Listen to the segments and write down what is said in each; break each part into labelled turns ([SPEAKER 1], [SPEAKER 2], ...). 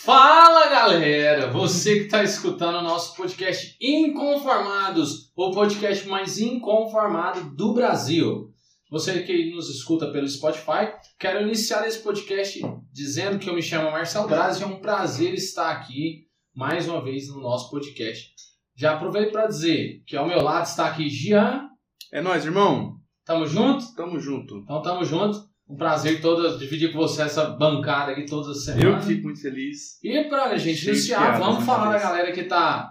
[SPEAKER 1] Fala galera, você que está escutando o nosso podcast Inconformados, o podcast mais inconformado do Brasil. Você que nos escuta pelo Spotify, quero iniciar esse podcast dizendo que eu me chamo Marcelo Braz e é um prazer estar aqui mais uma vez no nosso podcast. Já aproveito para dizer que ao meu lado está aqui Gian.
[SPEAKER 2] É nóis, irmão.
[SPEAKER 1] Tamo junto?
[SPEAKER 2] Tamo junto.
[SPEAKER 1] Então tamo junto. Um prazer todo dividir com você essa bancada aqui todas as semanas.
[SPEAKER 2] Eu fico muito feliz.
[SPEAKER 1] E pra gente
[SPEAKER 2] Cheio de
[SPEAKER 1] iniciar, vamos falar da galera que tá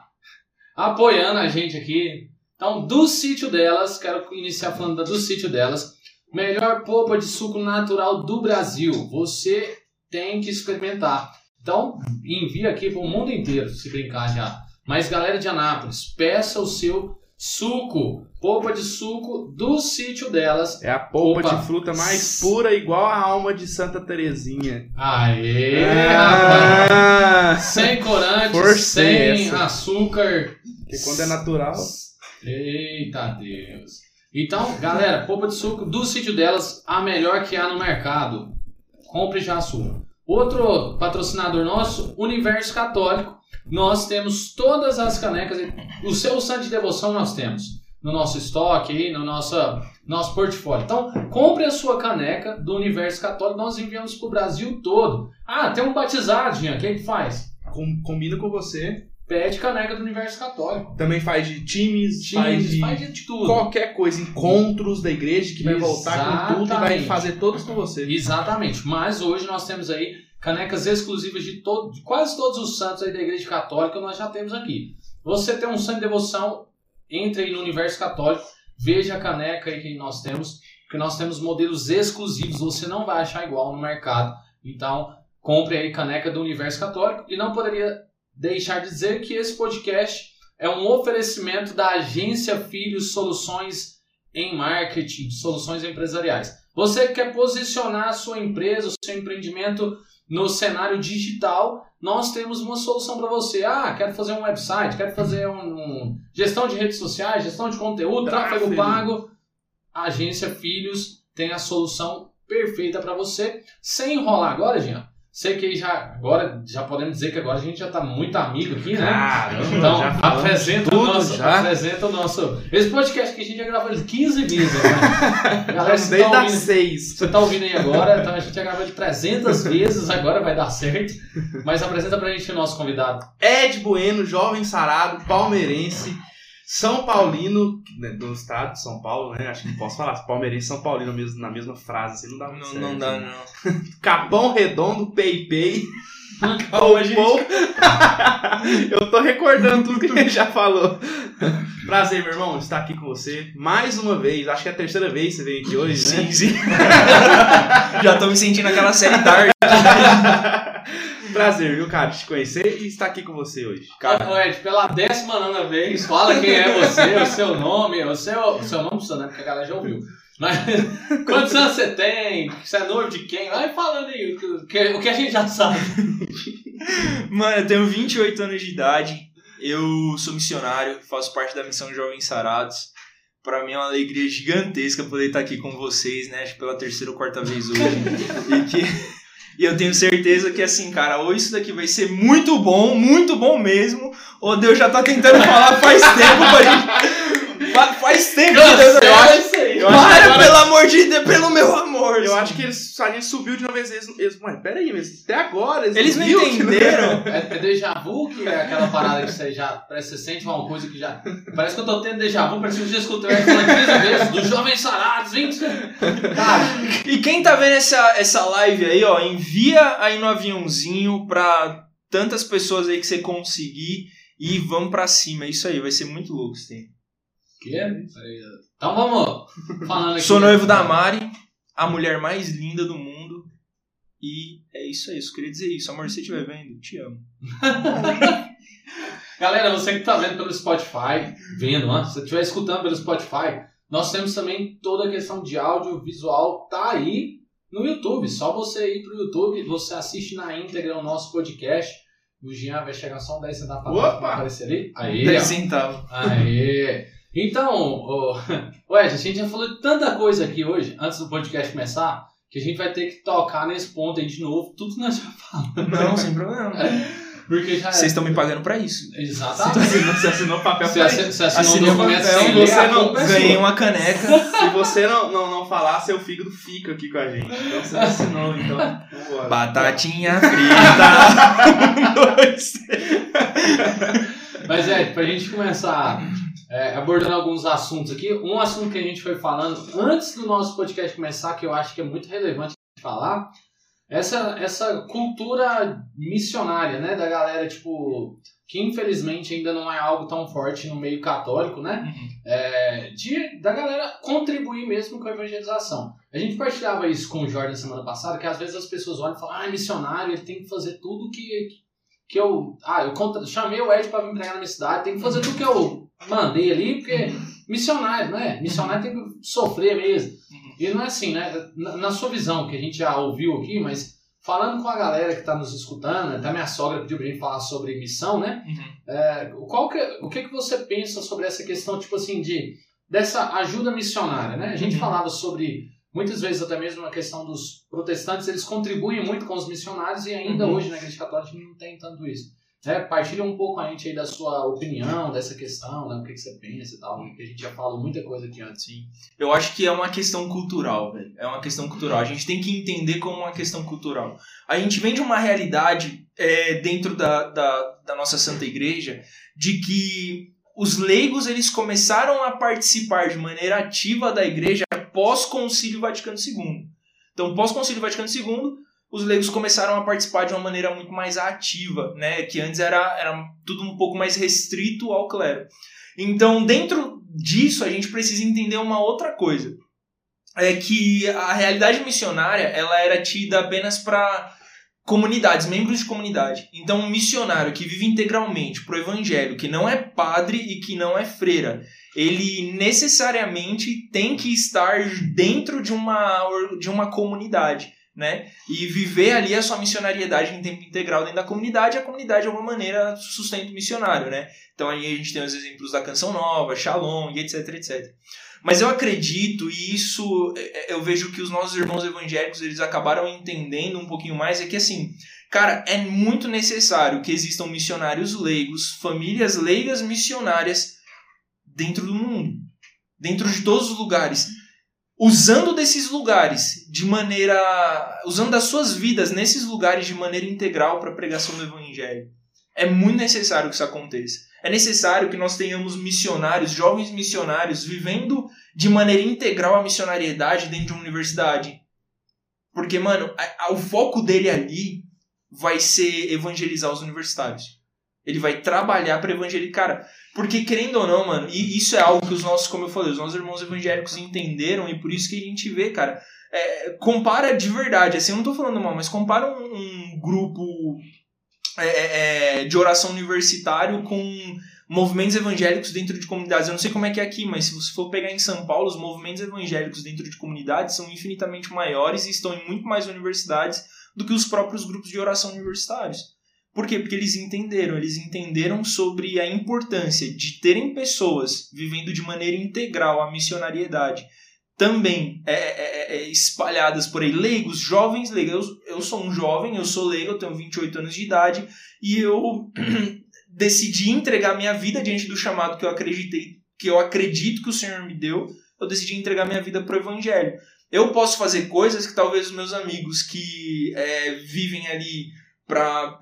[SPEAKER 1] apoiando a gente aqui. Então, do sítio delas, quero iniciar falando do sítio delas. Melhor polpa de suco natural do Brasil. Você tem que experimentar. Então, envia aqui pro mundo inteiro, se brincar já. Mas galera de Anápolis, peça o seu suco, polpa de suco do sítio delas.
[SPEAKER 2] É a polpa
[SPEAKER 1] Opa.
[SPEAKER 2] de fruta mais pura, igual a alma de Santa Terezinha.
[SPEAKER 1] Aê, rapaz!
[SPEAKER 2] ah,
[SPEAKER 1] Sem corante, sem
[SPEAKER 2] essa.
[SPEAKER 1] açúcar.
[SPEAKER 2] porque quando é natural.
[SPEAKER 1] Eita Deus. Então, galera, polpa de suco do sítio delas, a melhor que há no mercado. Compre já a sua. Outro patrocinador nosso, Universo Católico. Nós temos todas as canecas. O seu santo de devoção nós temos no nosso estoque aí, no nosso, nosso portfólio. Então, compre a sua caneca do Universo Católico. Nós enviamos para o Brasil todo. Ah, tem um batizado, Jean. O que que faz?
[SPEAKER 2] Com- combina com você.
[SPEAKER 1] Pede caneca do Universo Católico.
[SPEAKER 2] Também faz de times, faz
[SPEAKER 1] Times,
[SPEAKER 2] de
[SPEAKER 1] faz de tudo.
[SPEAKER 2] qualquer coisa. Encontros da igreja que vai voltar com tudo e vai
[SPEAKER 1] Exatamente.
[SPEAKER 2] fazer todos com você.
[SPEAKER 1] Exatamente. Mas hoje nós temos aí canecas exclusivas de, todo, de quase todos os santos aí da Igreja Católica, nós já temos aqui. Você tem um santo de devoção, entre aí no Universo Católico, veja a caneca aí que nós temos, porque nós temos modelos exclusivos, você não vai achar igual no mercado. Então, compre aí caneca do Universo Católico e não poderia deixar de dizer que esse podcast é um oferecimento da agência Filhos Soluções em Marketing, soluções empresariais. Você que quer posicionar a sua empresa, o seu empreendimento no cenário digital, nós temos uma solução para você. Ah, quero fazer um website, quero fazer um, um- gestão de redes sociais, gestão de conteúdo, tráfego pago. A agência Filhos tem a solução perfeita para você. Sem enrolar agora, Jean. Sei que já agora já podemos dizer que agora a gente já está muito amigo aqui, né?
[SPEAKER 2] Caramba,
[SPEAKER 1] Então, apresenta o, nosso,
[SPEAKER 2] já.
[SPEAKER 1] apresenta o nosso. Esse podcast que a gente já gravou de 15 vezes, né? Galera, você tá, ouvindo,
[SPEAKER 2] seis.
[SPEAKER 1] você tá ouvindo aí agora, então a gente já gravou de 300 vezes, agora vai dar certo. Mas apresenta pra gente o nosso convidado.
[SPEAKER 2] Ed Bueno, jovem sarado, palmeirense, São Paulino, né, do estado de São Paulo, né? Acho que não posso falar palmeirense e São Paulino mesmo, na mesma frase, assim, não dá muito
[SPEAKER 3] Não,
[SPEAKER 2] certo.
[SPEAKER 3] não dá, não.
[SPEAKER 2] Capão Redondo, Pei Pei,
[SPEAKER 3] Calma, gente.
[SPEAKER 2] Eu tô recordando tudo que gente já falou. Prazer, meu irmão, estar aqui com você mais uma vez. Acho que é a terceira vez que você veio aqui hoje, né?
[SPEAKER 3] Sim, sim. Já tô me sentindo aquela série Dark.
[SPEAKER 2] Prazer, viu, cara, te conhecer e estar aqui com você hoje.
[SPEAKER 1] Cara, Ô, Ed, pela décima nona vez, fala quem é você, o seu nome, o seu, o seu nome precisa, né? Porque a galera já ouviu. Mas quantos anos você tem? Você é noivo de quem? Vai falando aí, o que, o que a gente já sabe.
[SPEAKER 3] Mano, eu tenho 28 anos de idade. Eu sou missionário, faço parte da missão Jovens Sarados. Pra mim é uma alegria gigantesca poder estar aqui com vocês, né? Acho que pela terceira ou quarta vez hoje. e que. E eu tenho certeza que, assim, cara, ou isso daqui vai ser muito bom, muito bom mesmo, ou Deus já tá tentando falar faz tempo pra gente. Fa- Faz tempo que Deus. Eu acho,
[SPEAKER 1] isso aí.
[SPEAKER 2] eu acho
[SPEAKER 3] para,
[SPEAKER 2] agora-
[SPEAKER 3] pelo amor de Deus, pelo meu amor.
[SPEAKER 2] Eu acho que eles, a gente subiu de uma vez. Eles, eles mas peraí, mas até agora eles,
[SPEAKER 3] Eles não
[SPEAKER 2] viu que-
[SPEAKER 3] entenderam.
[SPEAKER 1] É, é déjà vu que é aquela parada que você já. Parece que você sente uma coisa que já. Parece que eu tô tendo déjà vu, parece que eu já escutei falando 15 vezes dos jovens sarados, 20. Cara,
[SPEAKER 3] E quem tá vendo essa, essa live aí, ó, envia aí no aviãozinho pra tantas pessoas aí que você conseguir e vamos pra cima. É isso aí, vai ser muito louco esse tempo.
[SPEAKER 1] Que? Então vamos falando aqui.
[SPEAKER 3] Sou noivo da Mari, a mulher mais linda do mundo. E é isso aí, só queria dizer isso. Amor, se você estiver vendo, te amo.
[SPEAKER 1] Galera, você que tá vendo pelo Spotify, vendo, né? se você estiver escutando pelo Spotify, nós temos também toda a questão de áudio, visual, tá aí no YouTube. Só você ir pro YouTube, você assiste na íntegra o nosso podcast. O Jean vai chegar só um 10 centavos pra
[SPEAKER 2] Opa!
[SPEAKER 1] pra aparecer ali. Aí,
[SPEAKER 3] 10
[SPEAKER 1] ó.
[SPEAKER 3] centavos.
[SPEAKER 1] Aê! Então, ô, Ed, a gente já falou de tanta coisa aqui hoje, antes do podcast começar. que a gente vai ter que tocar nesse ponto aí de novo, tudo que nós já falamos.
[SPEAKER 3] Não, sem problema.
[SPEAKER 1] Porque já
[SPEAKER 3] Vocês estão me pagando pra isso.
[SPEAKER 2] Você
[SPEAKER 1] Exatamente.
[SPEAKER 2] assinou, você assinou papel
[SPEAKER 1] Você
[SPEAKER 2] pra isso.
[SPEAKER 1] você assinou um
[SPEAKER 3] o
[SPEAKER 1] documento
[SPEAKER 3] papel,
[SPEAKER 1] sem
[SPEAKER 2] você
[SPEAKER 1] ler, a
[SPEAKER 2] não
[SPEAKER 1] é
[SPEAKER 3] Ganhei uma caneca.
[SPEAKER 2] Se você não, não, não falar, seu fígado fica aqui com a gente. Então você assinou, então. Vambora.
[SPEAKER 3] Batatinha frita. Um, dois.
[SPEAKER 1] Mas é, pra gente começar é, abordando alguns assuntos aqui, um assunto que a gente foi falando antes do nosso podcast começar, que eu acho que é muito relevante falar, essa, essa cultura missionária, né, da galera, tipo, que infelizmente ainda não é algo tão forte no meio católico, né, é, de, da galera contribuir mesmo com a evangelização. A gente partilhava isso com o Jorge na semana passada, que às vezes as pessoas olham e falam, ah, é missionário, ele tem que fazer tudo que, que eu. Ah, eu contra, chamei o Ed pra vir pregar na minha cidade, tem que fazer tudo que eu mandei ali, porque missionário, não é? Missionário tem que sofrer mesmo. E não é assim, né? Na, na sua visão, que a gente já ouviu aqui, mas falando com a galera que está nos escutando, até minha sogra pediu pra gente falar sobre missão, né? É, qual que, o que, que você pensa sobre essa questão, tipo assim, de dessa ajuda missionária, né? A gente
[SPEAKER 3] Uhum.
[SPEAKER 1] falava sobre, muitas vezes até mesmo a questão dos protestantes, eles contribuem muito com os missionários e ainda
[SPEAKER 3] Uhum.
[SPEAKER 1] hoje na Igreja Católica a gente não tem tanto isso. É, partilha um pouco a gente aí da sua opinião dessa questão, né? O que, que você pensa e tal, que a gente já falou muita coisa aqui antes.
[SPEAKER 3] Sim. Eu acho que é uma questão cultural, velho. É uma questão cultural. A gente tem que entender como uma questão cultural. A gente vem de uma realidade é, dentro da, da, da nossa Santa Igreja de que os leigos eles começaram a participar de maneira ativa da igreja pós-Concílio Vaticano II. Então, pós-Concílio Vaticano II, os leigos começaram a participar de uma maneira muito mais ativa, né? Que antes era, era tudo um pouco mais restrito ao clero. Então, dentro disso, a gente precisa entender uma outra coisa. É que a realidade missionária, ela era tida apenas para comunidades, membros de comunidade. Então, um missionário que vive integralmente pro evangelho, que não é padre e que não é freira, ele necessariamente tem que estar dentro de uma, de uma comunidade, né? E viver ali a sua missionariedade em tempo integral dentro da comunidade, a comunidade de alguma maneira sustenta o missionário, né? Então aí a gente tem os exemplos da Canção Nova, Shalom etc, etc. Mas eu acredito, e isso é, eu vejo que os nossos irmãos evangélicos eles acabaram entendendo um pouquinho mais, é que assim, cara, é muito necessário que existam missionários leigos, famílias leigas missionárias dentro do mundo, dentro de todos os lugares, usando desses lugares de maneira, usando das suas vidas nesses lugares de maneira integral para a pregação do evangelho. É muito necessário que isso aconteça. É necessário que nós tenhamos missionários, jovens missionários, vivendo de maneira integral a missionariedade dentro de uma universidade. Porque, mano, a- a- o foco dele ali vai ser evangelizar os universitários. Ele vai trabalhar para evangelizar. Cara, porque querendo ou não, mano, e isso é algo que os nossos, como eu falei, os nossos irmãos evangélicos entenderam e por isso que a gente vê, cara. é, compara de verdade, assim, eu não tô falando mal, mas compara um, um grupo é, é, de oração universitário com movimentos evangélicos dentro de comunidades. Eu não sei como é que é aqui, mas se você for pegar em São Paulo, os movimentos evangélicos dentro de comunidades são infinitamente maiores e estão em muito mais universidades do que os próprios grupos de oração universitários. Por quê? Porque eles entenderam, eles entenderam sobre a importância de terem pessoas vivendo de maneira integral a missionariedade, também é, é, é, espalhadas por aí, leigos, jovens leigos. Eu, eu sou um jovem, eu sou leigo, eu tenho 28 anos de idade e eu decidi entregar minha vida diante do chamado que eu acreditei, que eu acredito que o Senhor me deu. Eu decidi entregar minha vida para o Evangelho. Eu posso fazer coisas que talvez os meus amigos que é, vivem ali para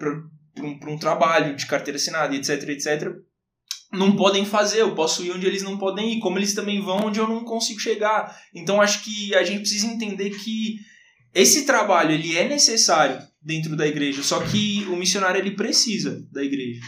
[SPEAKER 3] um, um trabalho de carteira assinada, etc, etc, não podem fazer. Eu posso ir onde eles não podem ir, como eles também vão onde eu não consigo chegar. Então acho que a gente precisa entender que esse trabalho ele é necessário dentro da igreja, só que o missionário ele precisa da igreja.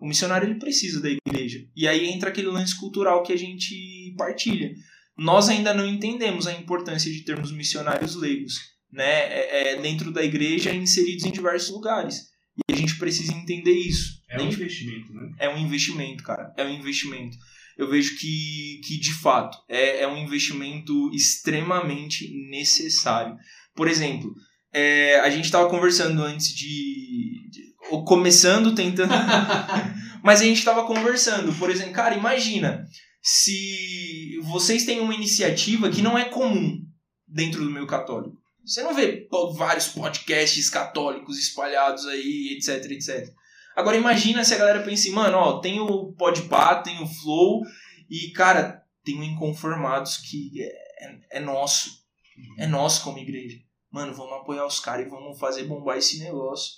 [SPEAKER 3] O missionário ele precisa da igreja. E aí entra aquele lance cultural que a gente partilha. Nós ainda não entendemos a importância de termos missionários leigos, né, é, é, dentro da igreja inseridos em diversos lugares. E a gente precisa entender isso.
[SPEAKER 2] É um investimento, né?
[SPEAKER 3] É um investimento, cara. É um investimento. Eu vejo que, que de fato, é, é um investimento extremamente necessário. Por exemplo, é, a gente estava conversando antes de, de. ou começando, tentando. mas a gente estava conversando. Por exemplo, cara, imagina se vocês têm uma iniciativa que não é comum dentro do meio católico. Você não vê vários podcasts católicos espalhados aí, etc, etc. Agora imagina se a galera pensa assim, mano, ó, tem o Podpah, tem o Flow e, cara, tem o Inconformados que é, é nosso. É nosso como igreja. Mano, vamos apoiar os caras e vamos fazer bombar esse negócio.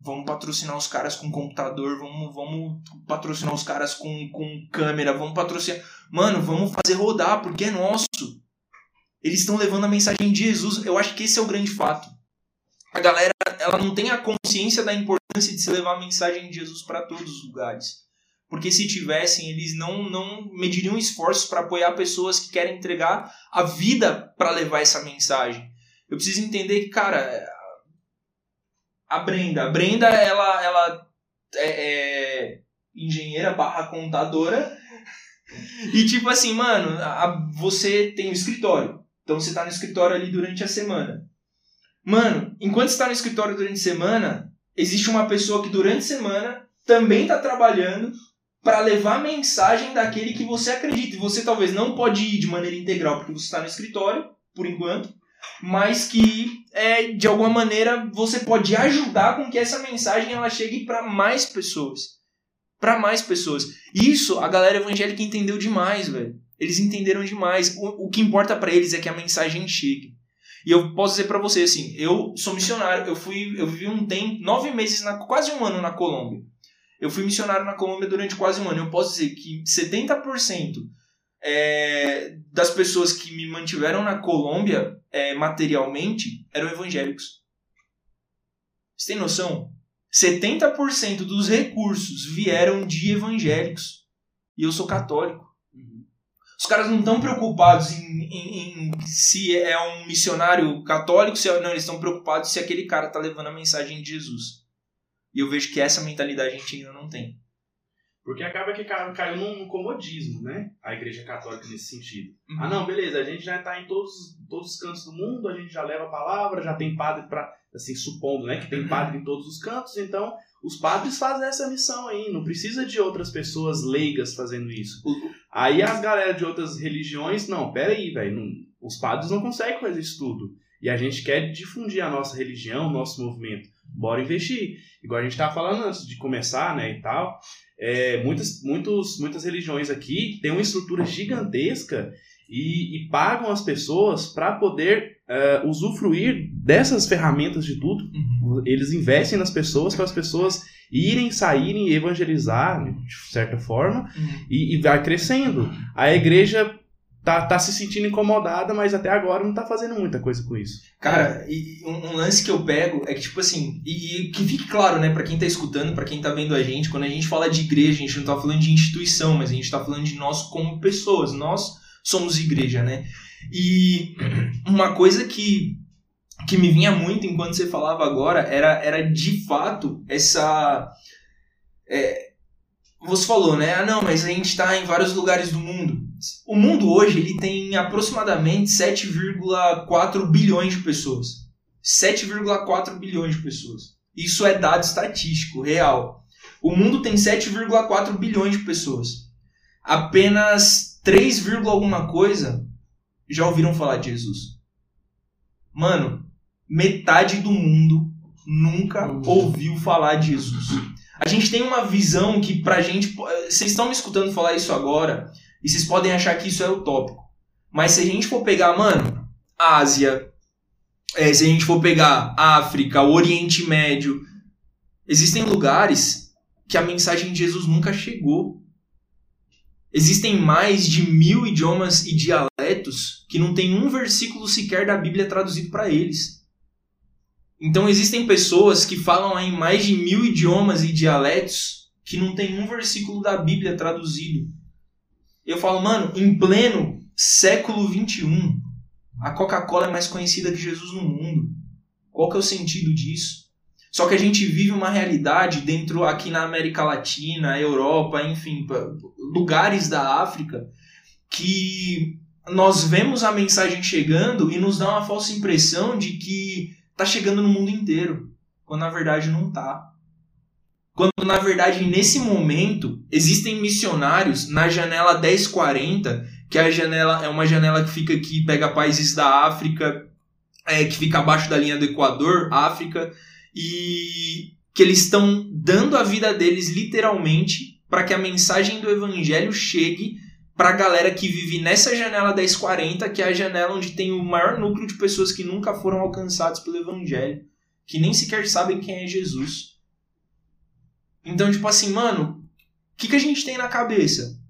[SPEAKER 3] Vamos patrocinar os caras com computador, vamos, vamos patrocinar os caras com, com câmera, vamos patrocinar. Mano, vamos fazer rodar, porque é nosso. Eles estão levando a mensagem de Jesus. Eu acho que esse é o grande fato. A galera, ela não tem a consciência da importância de se levar a mensagem de Jesus para todos os lugares. Porque se tivessem, eles não, não mediriam esforços para apoiar pessoas que querem entregar a vida para levar essa mensagem. Eu preciso entender que, cara, a Brenda, a Brenda, ela, ela é, é engenheira barra contadora. E tipo assim, mano, a, você tem um escritório. Então você tá no escritório ali durante a semana. Mano, enquanto você tá no escritório durante a semana, existe uma pessoa que durante a semana também tá trabalhando para levar a mensagem daquele que você acredita. E você talvez não pode ir de maneira integral porque você está no escritório, por enquanto, mas que é, de alguma maneira você pode ajudar com que essa mensagem ela chegue para mais pessoas. Para mais pessoas. Isso a galera evangélica entendeu demais, velho. Eles entenderam demais. O, o que importa para eles é que a mensagem chegue. E eu posso dizer para você assim, eu sou missionário, eu fui, eu vivi um tempo, nove meses, na, quase um ano na Colômbia. Eu fui missionário na Colômbia durante quase um ano. Eu posso dizer que 70% é, das pessoas que me mantiveram na Colômbia é, materialmente eram evangélicos. Você tem noção? 70% dos recursos vieram de evangélicos. E eu sou católico. Os caras não estão preocupados em, em, em, se é um missionário católico, se é, não, eles estão preocupados se aquele cara está levando a mensagem de Jesus. E eu vejo que essa mentalidade a gente ainda não tem.
[SPEAKER 2] Porque acaba que caiu num comodismo, né? A igreja católica nesse sentido. Uhum. Ah, não, beleza, a gente já está em todos, todos os cantos do mundo, a gente já leva a palavra, já tem padre para, assim, supondo, né, que tem uhum. padre em todos os cantos, então os padres fazem essa missão aí, não precisa de outras pessoas leigas fazendo isso. Aí as galera de outras religiões, não, pera aí, velho, os padres não conseguem fazer isso tudo. E a gente quer difundir a nossa religião, o nosso movimento. Bora investir. Igual a gente estava falando antes de começar, né, e tal. É, muitas, muitos, muitas religiões aqui têm uma estrutura gigantesca e, e pagam as pessoas para poder uh, usufruir dessas ferramentas de tudo. Uhum. Eles investem nas pessoas para as pessoas irem, saírem, evangelizar de certa forma uhum. e, e vai crescendo. A igreja tá, tá se sentindo incomodada, mas até agora não tá fazendo muita coisa com isso.
[SPEAKER 3] Cara, e um, um lance que eu pego é que, tipo assim, e, e que fique claro, né, para quem tá escutando, para quem tá vendo a gente, quando a gente fala de igreja, a gente não tá falando de instituição, mas a gente tá falando de nós como pessoas. Nós somos igreja, né? E uma coisa que que me vinha muito enquanto você falava agora era, era de fato essa. É, você falou, né? Ah, não, mas a gente está em vários lugares do mundo. O mundo hoje ele tem aproximadamente 7,4 bilhões de pessoas. 7,4 bilhões de pessoas. Isso é dado estatístico, real. O mundo tem 7,4 bilhões de pessoas. Apenas 3, alguma coisa já ouviram falar de Jesus. Mano, metade do mundo nunca ouviu falar de Jesus. A gente tem uma visão que pra gente. Vocês estão me escutando falar isso agora e vocês podem achar que isso é utópico. Mas se a gente for pegar, mano, Ásia, é, se a gente for pegar África, Oriente Médio, existem lugares que a mensagem de Jesus nunca chegou. Existem mais de mil idiomas e dialetos que não tem um versículo sequer da Bíblia traduzido para eles. Então existem pessoas que falam em mais de mil idiomas e dialetos que não tem um versículo da Bíblia traduzido. Eu falo, mano, em pleno século 21, a Coca-Cola é mais conhecida que Jesus no mundo. Qual que é o sentido disso? Só que a gente vive uma realidade dentro aqui na América Latina, Europa, enfim, lugares da África, que nós vemos a mensagem chegando e nos dá uma falsa impressão de que tá chegando no mundo inteiro, quando na verdade não tá. Quando na verdade nesse momento existem missionários na janela 1040, que é a janela é uma janela que fica aqui, pega países da África, é, que fica abaixo da linha do Equador, África, e que eles estão dando a vida deles literalmente para que a mensagem do evangelho chegue para a galera que vive nessa janela 1040, que é a janela onde tem o maior núcleo de pessoas que nunca foram alcançados pelo evangelho, que nem sequer sabem quem é Jesus. Então, tipo assim, mano, o que, que a gente tem na cabeça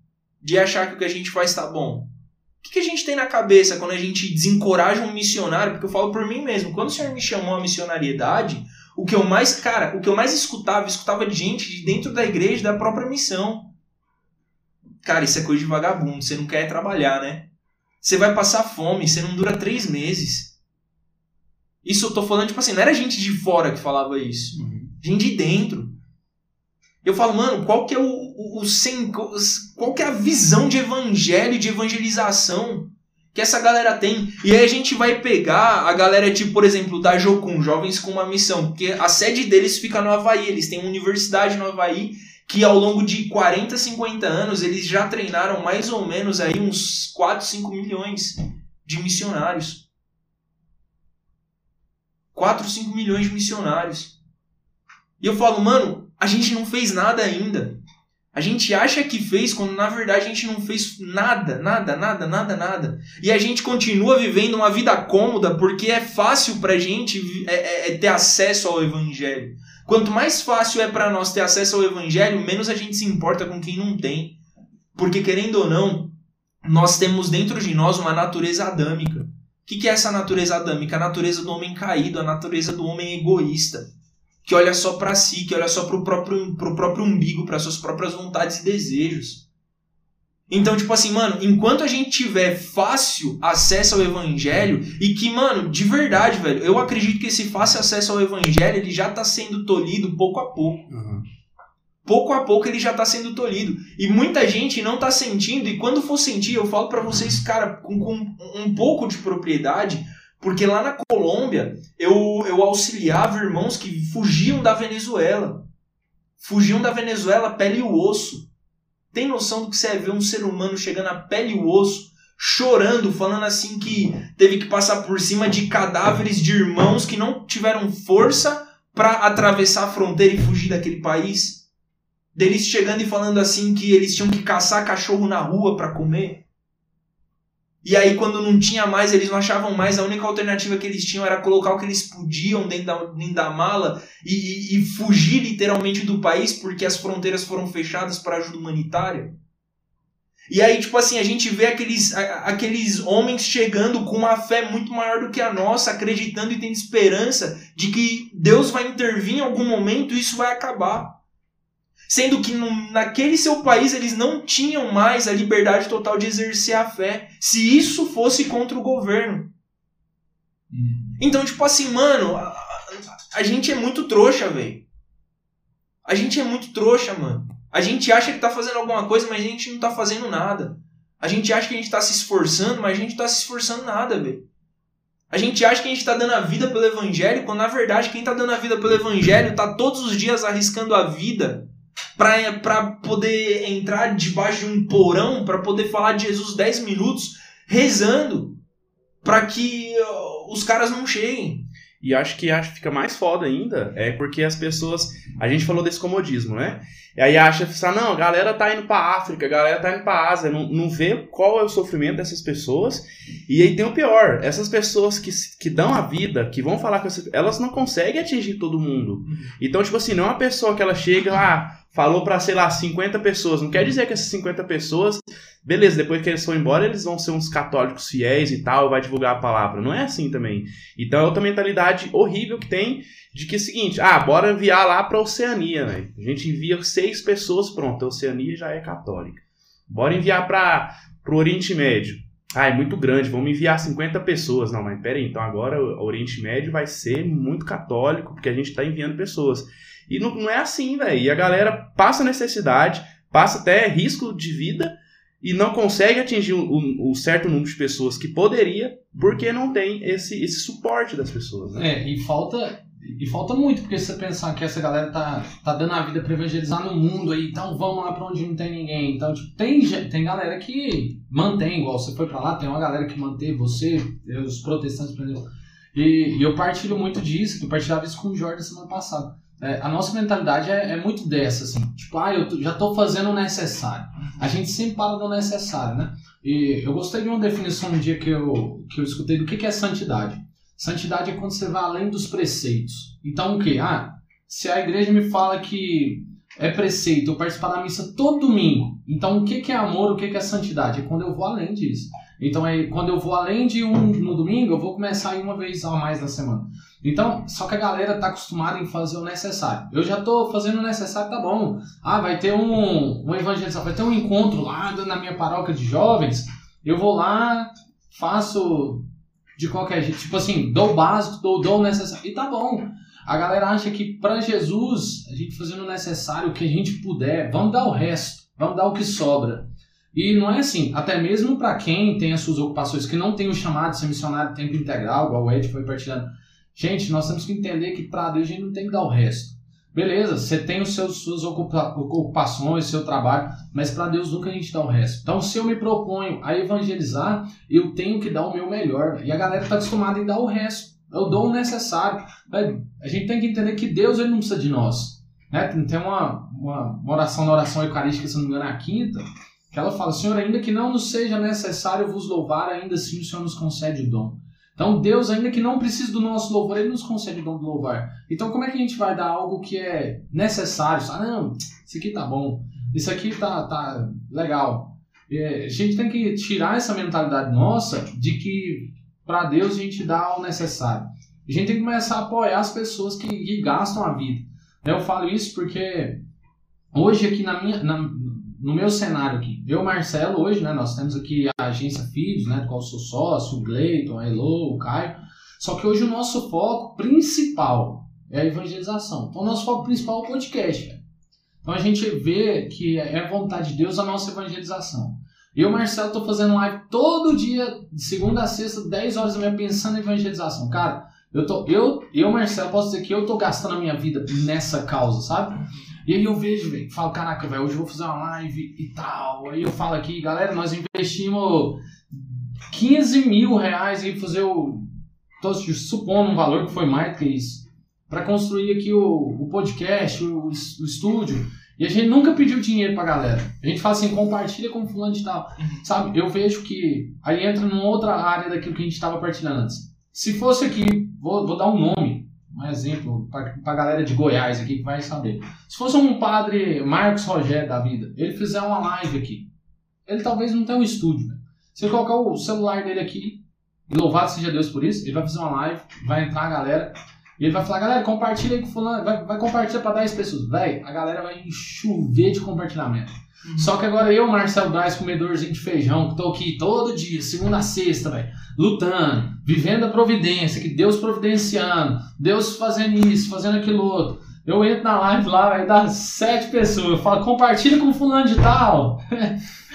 [SPEAKER 3] de achar que o que a gente faz tá bom? O que, que a gente tem na cabeça quando a gente desencoraja um missionário? Porque eu falo por mim mesmo, quando o senhor me chamou à missionariedade, o que eu mais, cara, o que eu mais escutava, escutava de gente de dentro da igreja, da própria missão. Cara, isso é coisa de vagabundo, você não quer trabalhar, né? Você vai passar fome, você não dura três meses. Isso eu tô falando, tipo assim, não era gente de fora que falava isso. Uhum. Gente de dentro. Eu falo, mano, qual que é o, o, o qual que é a visão de evangelho, de evangelização que essa galera tem? E aí a gente vai pegar a galera, tipo, por exemplo, da Jocum, Jovens com uma Missão, porque a sede deles fica no Havaí, eles têm uma universidade no Havaí que ao longo de 40, 50 anos eles já treinaram mais ou menos aí uns 4, 5 milhões de missionários. 4, 5 milhões de missionários. E eu falo, mano, a gente não fez nada ainda. A gente acha que fez quando na verdade a gente não fez nada, nada, nada, nada, nada. E a gente continua vivendo uma vida cômoda porque é fácil pra gente é, é, é ter acesso ao evangelho. Quanto mais fácil é para nós ter acesso ao evangelho, menos a gente se importa com quem não tem. Porque querendo ou não, nós temos dentro de nós uma natureza adâmica. O que, que é essa natureza adâmica? A natureza do homem caído, a natureza do homem egoísta que olha só para si, que olha só para o próprio, próprio umbigo, para suas próprias vontades e desejos. Então, tipo assim, mano, enquanto a gente tiver fácil acesso ao evangelho e que, mano, de verdade, velho, eu acredito que esse fácil acesso ao evangelho, ele já tá sendo tolhido pouco a pouco. Uhum. Pouco a pouco ele já tá sendo tolhido. E muita gente não tá sentindo, e quando for sentir, eu falo para vocês, cara, com, com um pouco de propriedade, porque lá na Colômbia eu, eu auxiliava irmãos que fugiam da Venezuela. Fugiam da Venezuela pele e osso. Tem noção do que você é ver um ser humano chegando a pele e osso, chorando, falando assim que teve que passar por cima de cadáveres de irmãos que não tiveram força para atravessar a fronteira e fugir daquele país? Deles chegando e falando assim que eles tinham que caçar cachorro na rua para comer. E aí, quando não tinha mais, eles não achavam mais, a única alternativa que eles tinham era colocar o que eles podiam dentro da, dentro da mala e, e, e fugir literalmente do país porque as fronteiras foram fechadas para ajuda humanitária. E aí, tipo assim, a gente vê aqueles, aqueles homens chegando com uma fé muito maior do que a nossa, acreditando e tendo esperança de que Deus vai intervir em algum momento e isso vai acabar. Sendo que naquele seu país eles não tinham mais a liberdade total de exercer a fé, se isso fosse contra o governo. Hum. Então, tipo assim, mano, a, a gente é muito trouxa, velho. A gente é muito trouxa, mano. A gente acha que tá fazendo alguma coisa, mas a gente não tá fazendo nada. A gente acha que a gente tá se esforçando, mas a gente não tá se esforçando nada, velho. A gente acha que a gente está dando a vida pelo Evangelho, quando na verdade quem está dando a vida pelo Evangelho está todos os dias arriscando a vida para poder entrar debaixo de um porão, para poder falar de Jesus 10 minutos, rezando, para que uh, os caras não cheguem.
[SPEAKER 2] E acho que acho que fica mais foda ainda, é porque as pessoas. A gente falou desse comodismo, né? E aí acha, não, a galera tá indo pra África, a galera tá indo pra Ásia, não, não vê qual é o sofrimento dessas pessoas. E aí tem o pior, essas pessoas que, que dão a vida, que vão falar com essas, elas não conseguem atingir todo mundo. Então, tipo assim, não é uma pessoa que ela chega, ah, falou para sei lá, 50 pessoas. Não quer dizer que essas 50 pessoas, beleza, depois que eles for embora, eles vão ser uns católicos fiéis e tal, vai divulgar a palavra. Não é assim também. Então é outra mentalidade horrível que tem de que é o seguinte, ah, bora enviar lá pra Oceania, né? A gente envia seis pessoas, pronto, a Oceania já é católica. Bora enviar para pro Oriente Médio. Ah, é muito grande, vamos enviar 50 pessoas. Não, mas peraí, então agora o Oriente Médio vai ser muito católico, porque a gente está enviando pessoas. E não, não é assim, velho. E a galera passa necessidade, passa até risco de vida e não consegue atingir o, o, certo número de pessoas que poderia porque não tem esse, esse suporte das pessoas. Né?
[SPEAKER 1] É, e falta e falta muito, porque se você pensar que essa galera tá, tá dando a vida pra evangelizar no mundo aí, então vamos lá pra onde não tem ninguém. Então, tipo, tem, tem galera que mantém, igual você foi pra lá, tem uma galera que mantém você, os protestantes, por exemplo E, e eu partilho muito disso, eu partilhava isso com o Jorge semana passada. É, a nossa mentalidade é, é, muito dessa, assim. Tipo, ah, eu já estou fazendo o necessário. A gente sempre para do necessário, né? E eu gostei de uma definição um dia que eu, que eu escutei do que, que é santidade. Santidade é quando você vai além dos preceitos. Então, o que? Ah, se a igreja me fala que é preceito eu participar da missa todo domingo, então o que, que é amor, o que, que é santidade? É quando eu vou além disso. Então, é quando eu vou além de um no domingo, eu vou começar a ir uma vez a mais na semana. Então, só que a galera tá acostumada em fazer o necessário. Eu já tô fazendo o necessário, tá bom. Ah, vai ter um, um evangelização, vai ter um encontro lá na minha paróquia de jovens. Eu vou lá, faço de qualquer jeito. Tipo assim, dou o básico, dou, dou o necessário. E tá bom. A galera acha que para Jesus, a gente fazendo o necessário, o que a gente puder, vamos dar o resto, vamos dar o que sobra. E não é assim, até mesmo para quem tem as suas ocupações, que não tem o chamado de ser missionário tempo integral, igual o Ed foi partilhando. Gente, nós temos que entender que para Deus a gente não tem que dar o resto. Beleza, você tem os seus, suas ocupações, seu trabalho, mas para Deus nunca a gente dá o resto. Então, se eu me proponho a evangelizar, eu tenho que dar o meu melhor. E a galera está acostumada em dar o resto. Dou o necessário. A gente tem que entender que Deus ele não precisa de nós. Né? Tem uma, uma, oração na oração eucarística, se não me engano, é a quinta, que ela fala: Senhor, ainda que não nos seja necessário vos louvar, ainda assim o Senhor nos concede o dom. Então, Deus, ainda que não precise do nosso louvor, Ele nos concede o dom do louvar. Então, como é que a gente vai dar algo que é necessário? Ah, não, isso aqui tá bom, isso aqui tá, tá legal. É, a gente tem que tirar essa mentalidade nossa de que para Deus a gente dá o necessário. A gente tem que começar a apoiar as pessoas que, que gastam a vida. Eu falo isso porque hoje aqui na minha, na, no meu cenário aqui, eu Marcelo hoje, né, nós temos aqui a agência Filhos, né, do qual sou sócio, o Gleiton, a Elo, o Caio. Só que hoje o nosso foco principal é a evangelização. Então o nosso foco principal é o podcast. Então a gente vê que é vontade de Deus a nossa evangelização. Eu, Marcelo, tô fazendo live todo dia, de segunda a sexta, 10 horas da manhã, pensando em evangelização. Cara, eu, tô, eu, eu, Marcelo, posso dizer que eu tô gastando a minha vida nessa causa, sabe? E aí eu vejo, velho, falo, caraca, velho, hoje eu vou fazer uma live e tal. Aí eu falo aqui, galera, nós investimos 15 mil reais em fazer o. Tô supondo um valor que foi mais do que isso. para construir aqui o, o podcast, o, o estúdio. E a gente nunca pediu dinheiro pra galera. A gente fala assim, compartilha com fulano de tal. Uhum. Sabe? Eu vejo que aí entra numa outra área daquilo que a gente estava partilhando antes. Se fosse aqui, vou, vou dar um nome, um exemplo, pra, pra galera de Goiás aqui que vai saber. Se fosse um padre Marcos Rogério da vida, ele fizer uma live aqui, ele talvez não tenha um estúdio. Né? Se colocar o celular dele aqui, e louvado seja Deus por isso, ele vai fazer uma live, vai entrar a galera, e ele vai falar, galera, compartilha aí com fulano, vai, vai compartilhar para 10 pessoas. Véi, a galera vai chover de compartilhamento. Uhum. Só que agora eu, Marcelo Braz, comedorzinho de feijão, que tô aqui todo dia, segunda a sexta, velho, lutando, vivendo a providência, que Deus providenciando, Deus fazendo isso, fazendo aquilo outro. Eu entro na live lá, vai dar sete pessoas. Eu falo, compartilha com fulano de tal.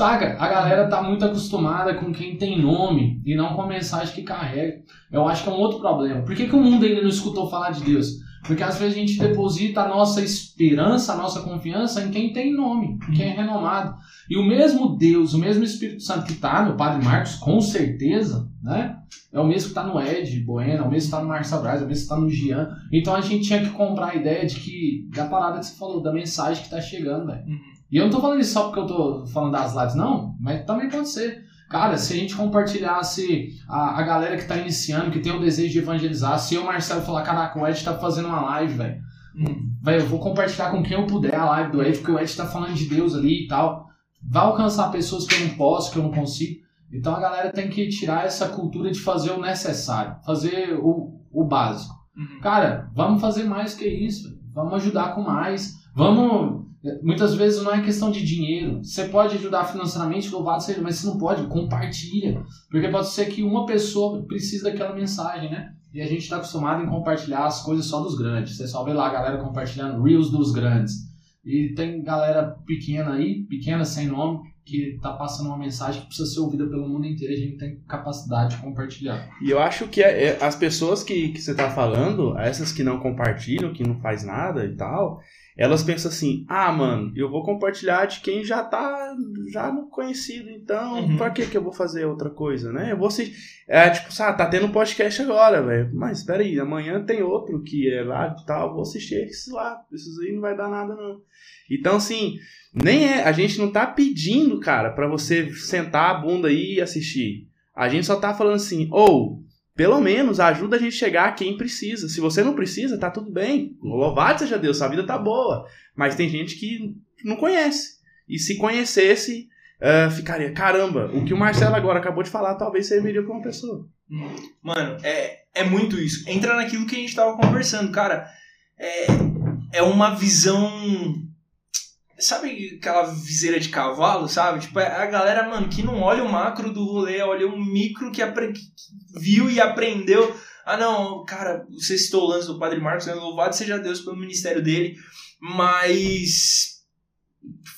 [SPEAKER 1] Saca? A galera tá muito acostumada com quem tem nome e não com a mensagem que carrega. Eu acho que é um outro problema. Por que, que o mundo ainda não escutou falar de Deus? Porque às vezes a gente deposita a nossa esperança, a nossa confiança em quem tem nome, em quem é renomado. E o mesmo Deus, o mesmo Espírito Santo que está no Padre Marcos, com certeza, né? É o mesmo que está no Ed Bueno, é o mesmo que está no Marcelo Braz, é o mesmo que está no Gian. Então a gente tinha que comprar a ideia de que, da parada que você falou, da mensagem que está chegando, velho. Uhum. E eu não tô falando isso só porque eu tô falando das lives, não, mas também pode ser. Cara, se a gente compartilhasse a, a galera que tá iniciando, que tem o desejo de evangelizar, se eu, Marcelo, falar, caraca, o Ed tá fazendo uma live, velho. Hum, eu vou compartilhar com quem eu puder a live do Ed, porque o Ed tá falando de Deus ali e tal. Vai alcançar pessoas que eu não posso, que eu não consigo. Então a galera tem que tirar essa cultura de fazer o necessário, fazer o, o básico. Uhum. Cara, vamos fazer mais que isso. Vamos ajudar com mais. Vamos Muitas vezes não é questão de dinheiro. Você pode ajudar financeiramente, louvado seja, mas você não pode, compartilha. Porque pode ser que uma pessoa precise daquela mensagem, né? E a gente está acostumado em compartilhar as coisas só dos grandes. Você só vê lá a galera compartilhando reels dos grandes. E tem galera pequena aí, pequena sem nome, que está passando uma mensagem que precisa ser ouvida pelo mundo inteiro. A gente tem capacidade de compartilhar.
[SPEAKER 2] E eu acho que é, é, as pessoas que, que você está falando, essas que não compartilham, que não faz nada e tal, elas pensam assim: ah, mano, eu vou compartilhar de quem já tá já no conhecido, então
[SPEAKER 3] Uhum.
[SPEAKER 2] pra que que eu vou fazer outra coisa, né? Eu vou assistir. É tipo, sabe, tá tendo um podcast agora, velho. Mas espera aí, amanhã tem outro que é lá e tal, vou assistir esses lá. Esses aí não vai dar nada, não. Então, assim, nem é. A gente não tá pedindo, cara, pra você sentar a bunda aí e assistir. A gente só tá falando assim, ou. Pelo menos ajuda a gente a chegar a quem precisa. Se você não precisa, tá tudo bem. Louvado seja Deus, sua vida tá boa. Mas tem gente que não conhece. E se conhecesse, ah, ficaria, caramba, o que o Marcelo agora acabou de falar talvez serviria pra uma pessoa.
[SPEAKER 3] Mano, é, é muito isso. Entra naquilo que a gente tava conversando, cara. É, é uma visão. Sabe aquela viseira de cavalo, sabe? Tipo, é a galera, mano, que não olha o macro do rolê, olha o micro que, apre- que viu e aprendeu. Ah, não, cara, você citou o lance do Padre Marcos, né? louvado seja Deus pelo ministério dele, mas.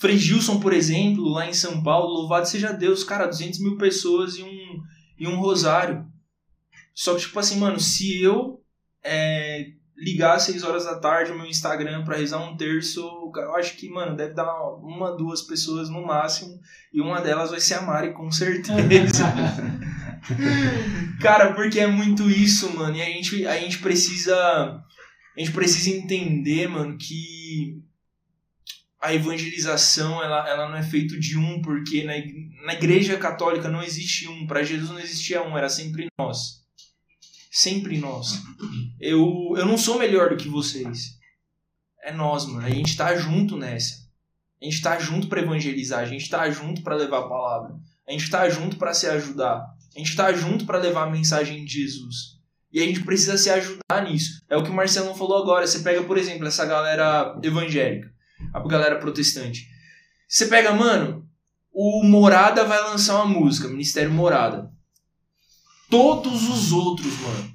[SPEAKER 3] Frei Gilson, por exemplo, lá em São Paulo, louvado seja Deus, cara, 200 mil pessoas e um, e um rosário. Só que, tipo assim, mano, se eu é, ligar às 6 horas da tarde o meu Instagram pra rezar um terço, eu acho que, mano, deve dar uma, duas pessoas no máximo. E uma delas vai ser a Mari, com certeza. Cara, porque é muito isso, mano. E a gente, a gente precisa. A gente precisa entender, mano, que a evangelização ela, ela não é feito de um, porque na, na igreja católica não existe um. Para Jesus não existia um, era sempre nós. Sempre nós. Eu, eu não sou melhor do que vocês. É nós, mano. A gente tá junto nessa. A gente tá junto para evangelizar, a gente tá junto para levar a palavra. A gente tá junto para se ajudar. A gente tá junto para levar a mensagem de Jesus. E a gente precisa se ajudar nisso. É o que o Marcelo falou agora. Você pega, por exemplo, essa galera evangélica, a galera protestante. Você pega, mano, o Morada vai lançar uma música, Ministério Morada. Todos os outros, mano,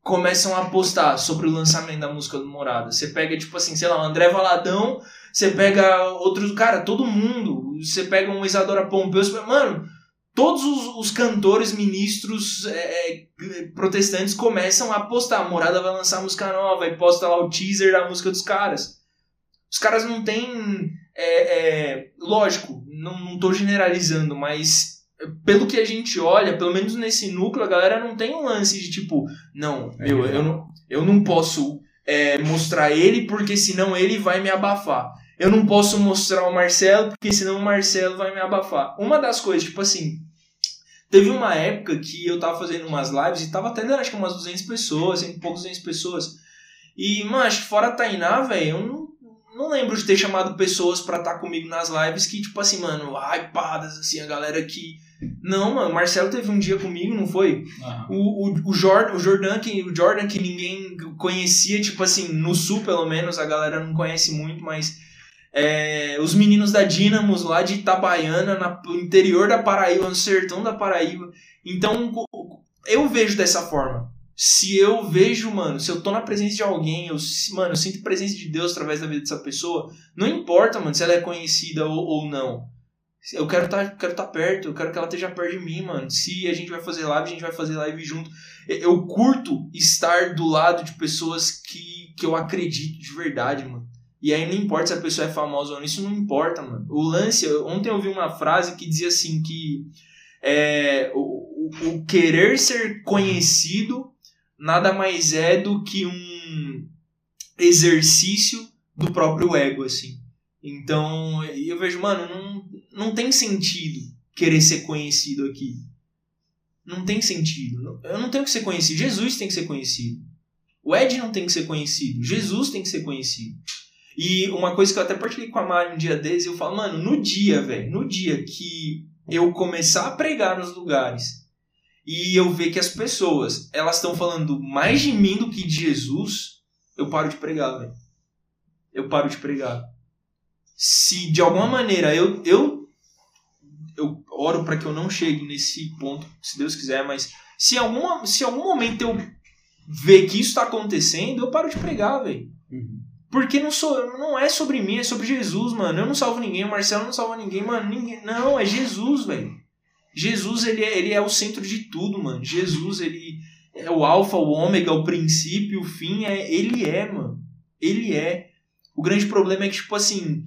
[SPEAKER 3] começam a postar sobre o lançamento da música do Morada. Você pega, tipo assim, sei lá, o André Valadão, você pega outros, cara, todo mundo. Você pega um Isadora Pompeu, você mano, todos os, os cantores, ministros é, é, protestantes começam a postar. A Morada vai lançar música nova e posta lá o teaser da música dos caras. Os caras não têm. É, é, lógico, não, não tô generalizando, mas pelo que a gente olha, pelo menos nesse núcleo, a galera não tem um lance de tipo, não,
[SPEAKER 2] É
[SPEAKER 3] meu, eu não, eu não posso é, mostrar ele porque senão ele vai me abafar. Eu não posso mostrar o Marcelo porque senão o Marcelo vai me abafar. Uma das coisas, tipo assim, teve uma época que eu tava fazendo umas lives e tava até acho que umas 200 pessoas, e poucos 200 pessoas. E, mano, acho que fora a Tainá, velho, eu não, não lembro de ter chamado pessoas pra estar comigo nas lives que, tipo assim, mano, hypadas, assim, a galera que. Não, mano, o Marcelo teve um dia comigo, não foi?
[SPEAKER 1] Aham.
[SPEAKER 3] O, o, o, Jordan, o, Jordan, que, o Jordan que ninguém conhecia, tipo assim, no sul pelo menos, a galera não conhece muito, mas é, os meninos da Dynamos lá de Itabaiana, na, no interior da Paraíba, no sertão da Paraíba. Então, eu vejo dessa forma. Se eu vejo, mano, se eu tô na presença de alguém, eu, mano, eu sinto a presença de Deus através da vida dessa pessoa, não importa, mano, se ela é conhecida ou, ou não. Eu quero estar quero tá perto, eu quero que ela esteja perto de mim, mano. Se a gente vai fazer live, a gente vai fazer live junto. Eu- curto estar do lado de pessoas que, que eu acredito de verdade, mano. E aí não importa se a pessoa é famosa ou não, isso não importa, mano. O lance, ontem eu vi uma frase que dizia assim que é, o, o- o querer ser conhecido nada mais é do que um exercício do próprio ego, assim. Então, eu vejo, mano, não, não tem sentido querer ser conhecido aqui. Não tem sentido. Eu não tenho que ser conhecido. Jesus tem que ser conhecido. O Ed não tem que ser conhecido. Jesus tem que ser conhecido. E uma coisa que eu até partilhei com a Mari um dia desses, eu falo, mano, no dia, velho, no dia que eu começar a pregar nos lugares e eu ver que as pessoas, elas estão falando mais de mim do que de Jesus, eu paro de pregar, velho. Eu paro de pregar. Se de alguma maneira eu eu eu oro para que eu não chegue nesse ponto, se Deus quiser, mas se alguma se algum momento eu ver que isso tá acontecendo, eu paro de pregar, velho.
[SPEAKER 2] Uhum.
[SPEAKER 3] Porque não sou, não é sobre mim, é sobre Jesus, mano. Eu não salvo ninguém, o Marcelo não salva ninguém, mano. Ninguém, não, é Jesus, velho. Jesus, ele é, ele é o centro de tudo, mano. Jesus, ele é o alfa, o ômega, o princípio, o fim, é, ele é, mano. Ele é. O grande problema é que, tipo assim,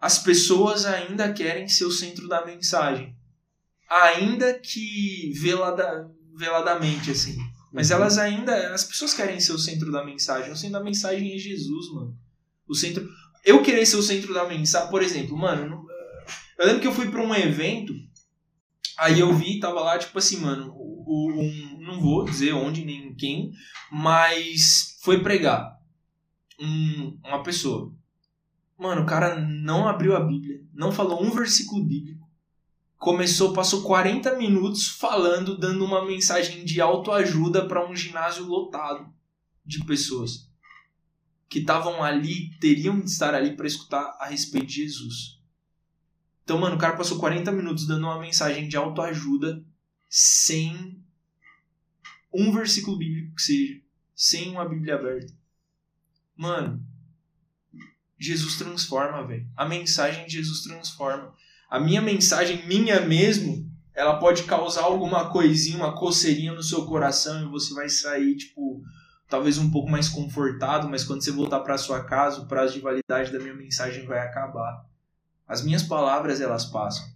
[SPEAKER 3] as pessoas ainda querem ser o centro da mensagem. Ainda que velada, veladamente, assim. Mas
[SPEAKER 2] Uhum.
[SPEAKER 3] elas ainda. As pessoas querem ser o centro da mensagem. O centro da mensagem é Jesus, mano. O centro. Eu querer ser o centro da mensagem, por exemplo, mano. Eu lembro que eu fui pra um evento. Aí eu vi, tava lá, tipo assim, mano. um, não vou dizer onde nem quem, mas foi pregar um- uma pessoa. Mano, o cara não abriu a Bíblia, não falou um versículo bíblico. Começou, passou 40 minutos falando, dando uma mensagem de autoajuda para um ginásio lotado de pessoas que estavam ali, teriam de estar ali para escutar a respeito de Jesus. Então, mano, o cara passou 40 minutos dando uma mensagem de autoajuda sem um versículo bíblico que seja, sem uma Bíblia aberta. Mano, Jesus transforma, velho. A mensagem de Jesus transforma. A minha mensagem, minha mesmo, ela pode causar alguma coisinha, uma coceirinha no seu coração e você vai sair, tipo, talvez um pouco mais confortado, mas quando você voltar para sua casa, o prazo de validade da minha mensagem vai acabar. As minhas palavras, elas passam.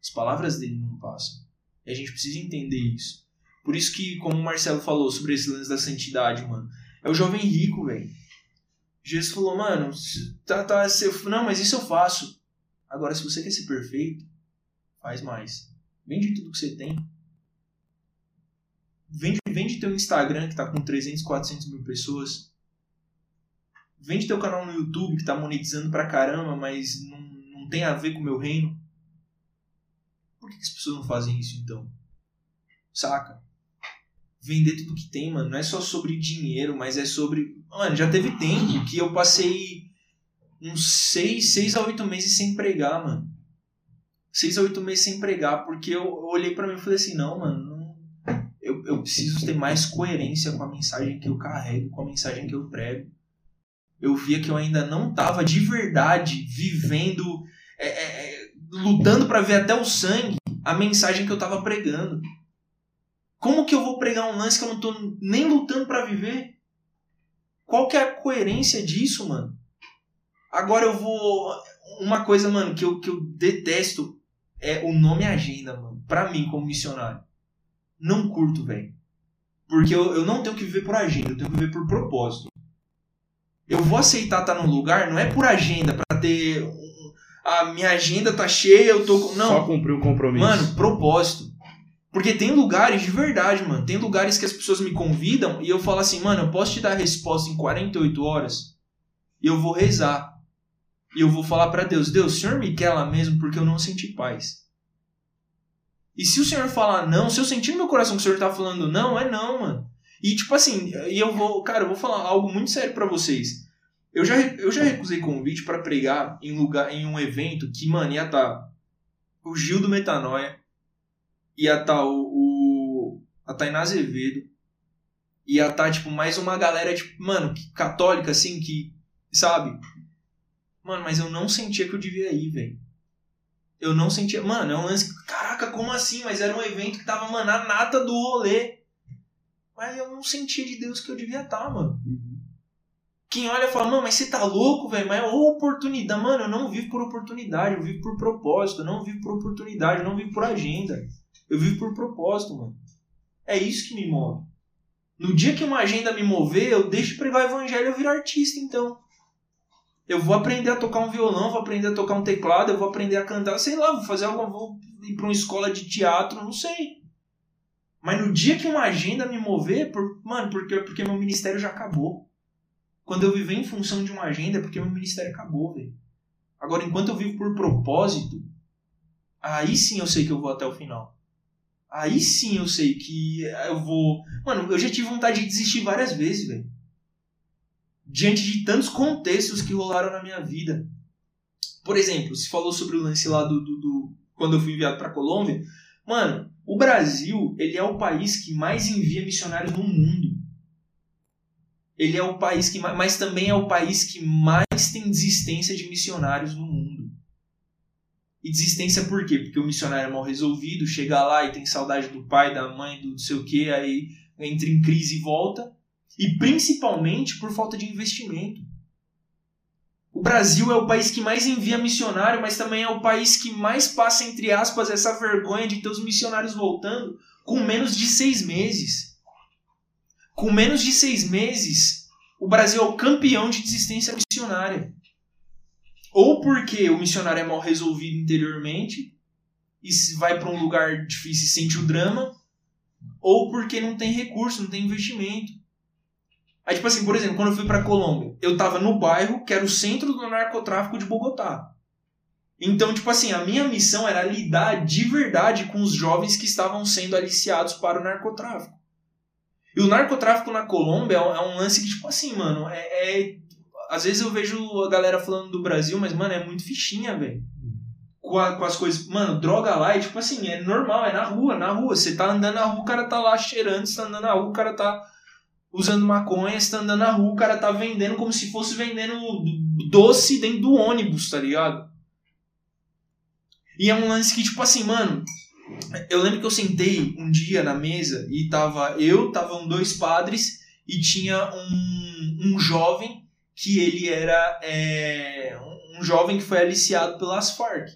[SPEAKER 3] As palavras dele não passam. E a gente precisa entender isso. Por isso que, como o Marcelo falou sobre esse lance da santidade, mano, é o jovem rico, velho. Jesus falou, mano, tá, tá, se eu- não, mas isso eu faço. Agora, se você quer ser perfeito, faz mais. Vende tudo que você tem. Vende, vende teu Instagram que tá com 300, 400 mil pessoas. Vende teu canal no YouTube que tá monetizando pra caramba, mas não, tem a ver com o meu reino. Por que, as pessoas não fazem isso então? Saca? Vender tudo que tem, mano, não é só sobre dinheiro, mas é sobre. Mano, já teve tempo que eu passei uns 6, seis a 8 meses sem pregar, mano. 6 a 8 meses sem pregar, porque eu, eu olhei pra mim e falei assim: não, mano, não- eu, eu preciso ter mais coerência com a mensagem que eu carrego, com a mensagem que eu prego. Eu via que eu ainda não tava de verdade vivendo, é, é, é, lutando pra ver até o sangue a mensagem que eu tava pregando. Como que eu vou pregar um lance que eu não tô nem lutando pra viver? Qual que é a coerência disso, mano? Agora eu vou. Uma coisa, mano, que eu, que eu detesto é o nome agenda, mano. Pra mim, como missionário. Não curto, velho. Porque eu, eu não tenho que viver por agenda, eu tenho que viver por propósito. Eu vou aceitar estar num lugar, não é por agenda, pra ter. A minha agenda tá cheia, eu tô. com- Não,
[SPEAKER 2] Só cumprir o compromisso.
[SPEAKER 3] Mano, propósito. Porque tem lugares de verdade, mano. Tem lugares que as pessoas me convidam e eu falo assim, mano, eu posso te dar a resposta em 48 horas e eu vou rezar. E eu vou falar pra Deus, Deus, o Senhor me quer lá mesmo porque eu não senti paz. E se o Senhor falar não, se eu sentir no meu coração que o Senhor tá falando não, é não, mano. E tipo assim, e eu vou, cara, eu vou falar algo muito sério pra vocês. Eu já, eu já recusei convite pra pregar em lugar em um evento que, mano, ia tá o Gil do Metanoia, ia estar o, o a Tainá Azevedo, ia estar, tipo, mais uma galera, tipo, mano, católica, assim, que, sabe? Mano, mas eu não sentia que eu devia ir, velho. Eu não sentia. Mano, é um lance. Caraca, como assim? Mas era um evento que tava, mano, a nata do rolê. Mas eu não sentia de Deus que eu devia estar, mano.
[SPEAKER 2] Uhum.
[SPEAKER 3] Quem olha fala, mano, mas você tá louco, velho? Mas é oportunidade. Mano, eu não vivo por oportunidade, eu vivo por propósito. Eu não vivo por oportunidade, eu não vivo por agenda. Eu vivo por propósito, mano. É isso que me move. No dia que uma agenda me mover, eu deixo de pregar o evangelho e eu viro artista, então. Eu vou aprender a tocar um violão, vou aprender a tocar um teclado, eu vou aprender a cantar, sei lá, vou fazer algo, vou ir pra uma escola de teatro, não sei. Mas no dia que uma agenda me mover, por, mano, porque, porque meu ministério já acabou. Quando eu viver em função de uma agenda, é porque meu ministério acabou, velho. Agora, enquanto eu vivo por propósito, aí sim eu sei que eu vou até o final. Aí sim eu sei que eu vou. Mano, eu já tive vontade de desistir várias vezes, velho. Diante de tantos contextos que rolaram na minha vida. Por exemplo, se falou sobre o lance lá do. do, do- quando eu fui enviado pra Colômbia. Mano, o Brasil, ele é o país que mais envia missionários no mundo. Ele é o país que mais, mas também é o país que mais tem desistência de missionários no mundo. E desistência por quê? Porque o missionário é mal resolvido, chega lá e tem saudade do pai, da mãe, do não sei o que, aí entra em crise e volta. E principalmente por falta de investimento. O Brasil é o país que mais envia missionário, mas também é o país que mais passa, entre aspas, essa vergonha de ter os missionários voltando com menos de seis meses. Com menos de seis meses, o Brasil é o campeão de desistência missionária. Ou porque o missionário é mal resolvido interiormente e vai para um lugar difícil e sente o drama, ou porque não tem recurso, não tem investimento. Aí, tipo assim, por exemplo, quando eu fui pra Colômbia, eu tava no bairro que era o centro do narcotráfico de Bogotá. Então, tipo assim, a minha missão era lidar de verdade com os jovens que estavam sendo aliciados para o narcotráfico. E o narcotráfico na Colômbia é um é lance que, tipo assim, mano, é, é. Às vezes eu vejo a galera falando do Brasil, mas, mano, é muito fichinha, velho. Com, com, as coisas. Mano, droga lá é tipo assim, é normal, é na rua, na rua. Você tá andando na rua, o cara tá lá cheirando, você tá andando na rua, o cara tá usando maconha, você tá andando na rua, o cara tá vendendo como se fosse vendendo doce dentro do ônibus, tá ligado? E é um lance que, tipo assim, mano, eu lembro que eu sentei um dia na mesa e tava eu, estavam dois padres e tinha um, um jovem que ele era é, um jovem que foi aliciado pelas Farc.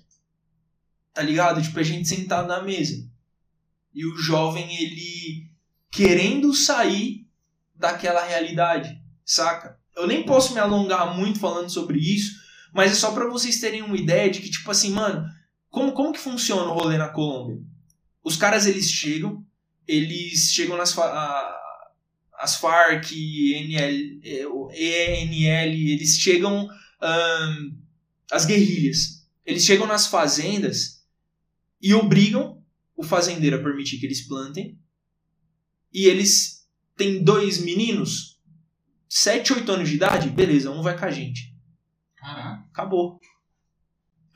[SPEAKER 3] Tá ligado? Tipo, a gente sentado na mesa. E o jovem, ele querendo sair daquela realidade, saca? Eu nem posso me alongar muito falando sobre isso, mas é só para vocês terem uma ideia de que, tipo assim, mano, como, como que funciona o rolê na Colômbia? Os caras, eles chegam, eles chegam nas... A, as Farc, NL, ENL, eles chegam... Um, as guerrilhas. Eles chegam nas fazendas e obrigam o fazendeiro a permitir que eles plantem e eles tem dois meninos, 7, 8 anos de idade, beleza, um vai com a gente.
[SPEAKER 1] Caraca.
[SPEAKER 3] Acabou.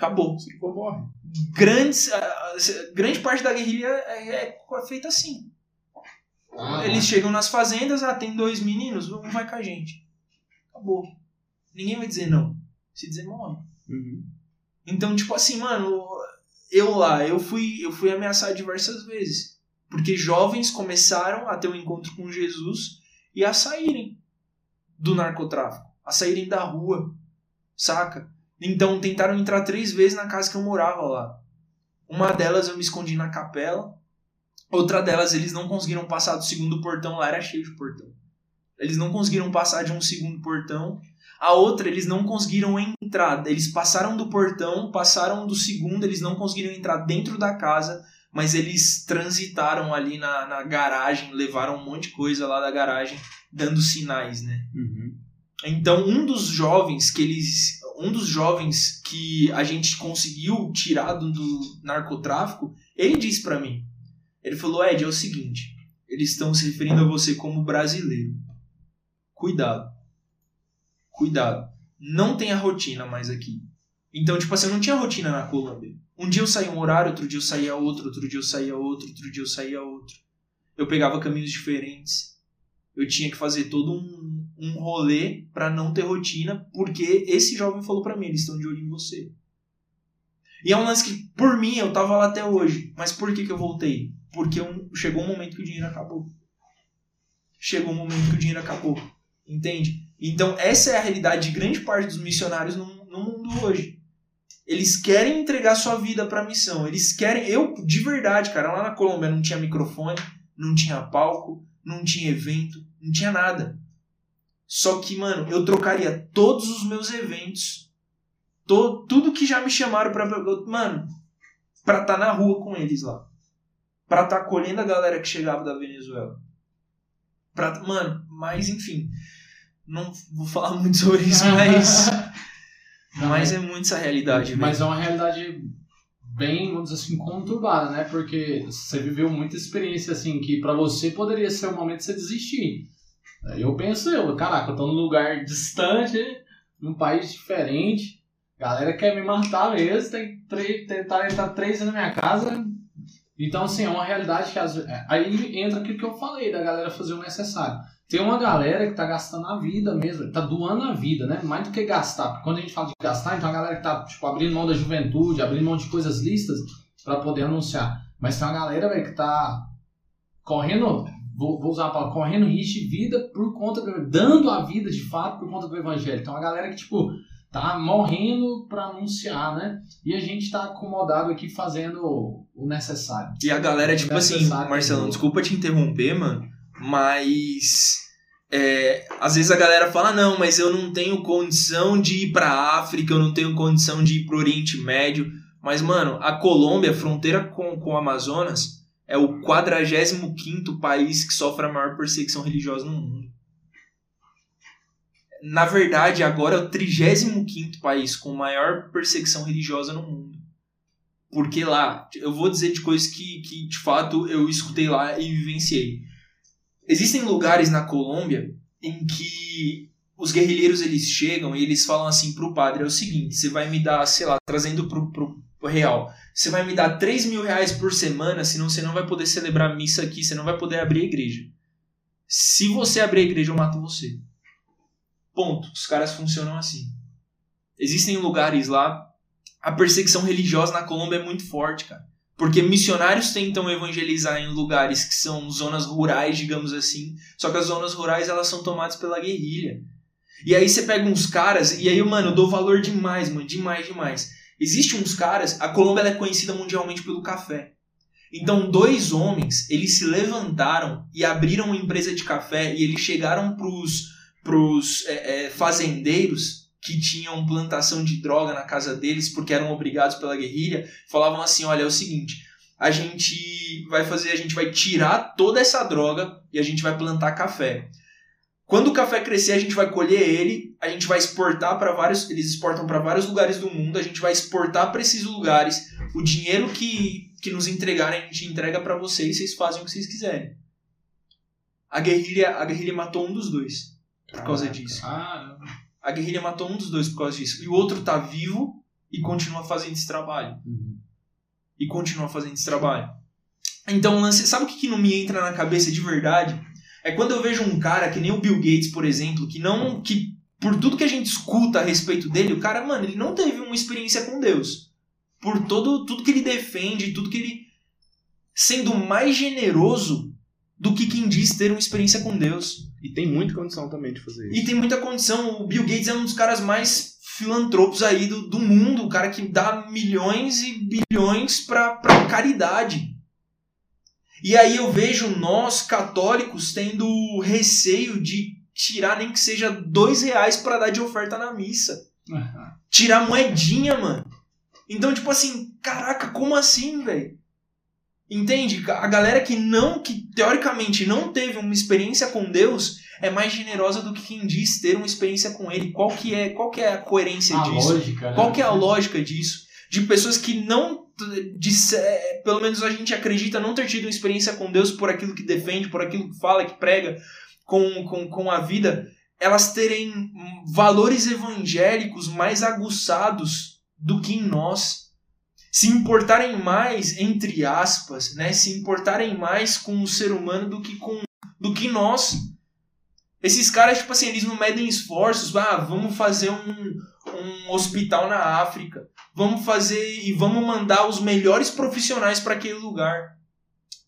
[SPEAKER 3] Acabou.
[SPEAKER 2] Se for, morre.
[SPEAKER 3] Grandes, grande parte da guerrilha é, é feita assim.
[SPEAKER 1] Ah,
[SPEAKER 3] Eles chegam nas fazendas, ah, tem dois meninos, um vai com a gente. Acabou. Ninguém vai dizer não. Se dizer, morre.
[SPEAKER 2] Uhum.
[SPEAKER 3] Então, tipo assim, mano, eu lá, eu fui, eu fui ameaçado diversas vezes. Porque jovens começaram a ter um encontro com Jesus e a saírem do narcotráfico, a saírem da rua, saca? Então tentaram entrar três vezes na casa que eu morava lá. Uma delas eu me escondi na capela, outra delas eles não conseguiram passar do segundo portão, lá era cheio de portão. Eles não conseguiram passar de um segundo portão. A outra, eles não conseguiram entrar. Eles passaram do portão, passaram do segundo, eles não conseguiram entrar dentro da casa mas eles transitaram ali na, na garagem, levaram um monte de coisa lá da garagem, dando sinais, né?
[SPEAKER 2] Uhum.
[SPEAKER 3] Então, um dos jovens que eles. Um dos jovens que a gente conseguiu tirar do, narcotráfico, ele disse para mim. Ele falou, Ed, é o seguinte, eles estão se referindo a você como brasileiro. Cuidado. Cuidado. Não tem a rotina mais aqui. Então, tipo assim, eu não tinha rotina na Colômbia. Um dia eu saía um horário, outro dia eu saía outro, outro dia eu saía outro, outro dia eu saía outro. Eu pegava caminhos diferentes. Eu tinha que fazer todo um, um rolê para não ter rotina, porque esse jovem falou para mim, eles estão de olho em você. E é um lance que, por mim, eu tava lá até hoje. Mas por que, que eu voltei? Porque eu, chegou um momento que o dinheiro acabou. Chegou um momento que o dinheiro acabou. Entende? Então, essa é a realidade de grande parte dos missionários no, no mundo hoje. Eles querem entregar sua vida para a missão. Eles querem. Eu, de verdade, cara, lá na Colômbia não tinha microfone, não tinha palco, não tinha evento, não tinha nada. Só que, mano, eu trocaria todos os meus eventos, to, tudo que já me chamaram pra. Mano, pra estar tá na rua com eles lá. Pra estar tá acolhendo a galera que chegava da Venezuela. Pra, mano, mas enfim. Não vou falar muito sobre isso, mas. Mas é muito essa realidade,
[SPEAKER 1] Mas
[SPEAKER 3] velho.
[SPEAKER 1] é uma realidade bem, vamos dizer assim, conturbada, né? Porque você viveu muita experiência, assim, que pra você poderia ser o momento de você desistir. Eu penso, eu, caraca, eu tô num lugar distante, num país diferente, galera quer me matar mesmo, tem que tentar entrar três na minha casa. Então, assim, é uma realidade que às vezes. Aí entra aquilo que eu falei, da galera fazer o necessário. Tem uma galera que tá gastando a vida mesmo, tá doando a vida, né? Mais do que gastar. Porque quando a gente fala de gastar, então a galera que tá, tipo, abrindo mão da juventude, abrindo mão de coisas listas para poder anunciar. Mas tem uma galera, velho, que tá correndo, vou, vou usar a palavra, correndo risco de vida por conta, do, dando a vida de fato por conta do evangelho. Então a galera que, tipo, tá morrendo para anunciar, né? E a gente tá acomodado aqui fazendo o necessário.
[SPEAKER 3] E a galera, tipo assim,
[SPEAKER 1] mesmo.
[SPEAKER 3] desculpa te interromper, mano, mas é, às vezes a galera fala, não, mas eu não tenho condição de ir pra África, eu não tenho condição de ir pro Oriente Médio. Mas, mano, a Colômbia, fronteira com, com o Amazonas, é o 45º país que sofre a maior perseguição religiosa no mundo. Na verdade, agora é o 35º país com maior perseguição religiosa no mundo. Porque lá, eu vou dizer de coisas que, que de fato eu escutei lá e vivenciei. Existem lugares na Colômbia em que os guerrilheiros eles chegam e eles falam assim pro padre: é o seguinte, você vai me dar, sei lá, trazendo pro, pro real, você vai me dar 3 mil reais por semana, senão você não vai poder celebrar missa aqui, você não vai poder abrir a igreja. Se você abrir a igreja, eu mato você. Ponto. Os caras funcionam assim. Existem lugares lá. A perseguição religiosa na Colômbia é muito forte, cara. Porque missionários tentam evangelizar em lugares que são zonas rurais, digamos assim. Só que as zonas rurais elas são tomadas pela guerrilha. E aí você pega uns caras, e aí, mano, eu dou valor demais, mano, demais, demais. Existem uns caras, a Colômbia é conhecida mundialmente pelo café. Então, dois homens, eles se levantaram e abriram uma empresa de café e eles chegaram pros, pros é, é, fazendeiros que tinham plantação de droga na casa deles porque eram obrigados pela guerrilha, falavam assim, olha, é o seguinte, a gente vai fazer, a gente vai tirar toda essa droga e a gente vai plantar café. Quando o café crescer, a gente vai colher ele, a gente vai exportar para vários, eles exportam para vários lugares do mundo, a gente vai exportar para esses lugares. O dinheiro que, que nos entregarem, a gente entrega para vocês, vocês fazem o que vocês quiserem. A guerrilha, a guerrilha matou um dos dois por causa disso. A guerrilha matou um dos dois por causa disso. E o outro tá vivo e continua fazendo esse trabalho. E continua fazendo esse trabalho. Então, lance, sabe o que, que não me entra na cabeça de verdade? É quando eu vejo um cara que nem o Bill Gates, por exemplo, que não. que por tudo que a gente escuta a respeito dele, o cara, mano, ele não teve uma experiência com Deus. Por todo tudo que ele defende, tudo que ele. sendo mais generoso do que quem diz ter uma experiência com Deus.
[SPEAKER 2] E tem muita condição também de fazer
[SPEAKER 3] E
[SPEAKER 2] isso.
[SPEAKER 3] tem muita condição. O Bill Gates é um dos caras mais filantropos aí do, do mundo. O cara que dá milhões e bilhões pra, pra caridade. E aí eu vejo nós, católicos, tendo receio de tirar nem que seja dois reais pra dar de oferta na missa. Tirar moedinha, mano. Então, tipo assim, caraca, como assim, velho? Entende? A galera que não, que teoricamente não teve uma experiência com Deus, é mais generosa do que quem diz ter uma experiência com ele. Qual que é, qual que é a coerência
[SPEAKER 1] a
[SPEAKER 3] disso?
[SPEAKER 1] lógica, né?
[SPEAKER 3] Qual que é a lógica disso? De pessoas que não, de, pelo menos a gente acredita não ter tido uma experiência com Deus por aquilo que defende, por aquilo que fala, que prega com, com, com a vida, elas terem valores evangélicos mais aguçados do que em nós. Se importarem mais, entre aspas, né? Se importarem mais com o ser humano do que com do que nós. Esses caras, tipo assim, eles não medem esforços. Ah, vamos fazer um, um hospital na África. Vamos fazer e vamos mandar os melhores profissionais para aquele lugar.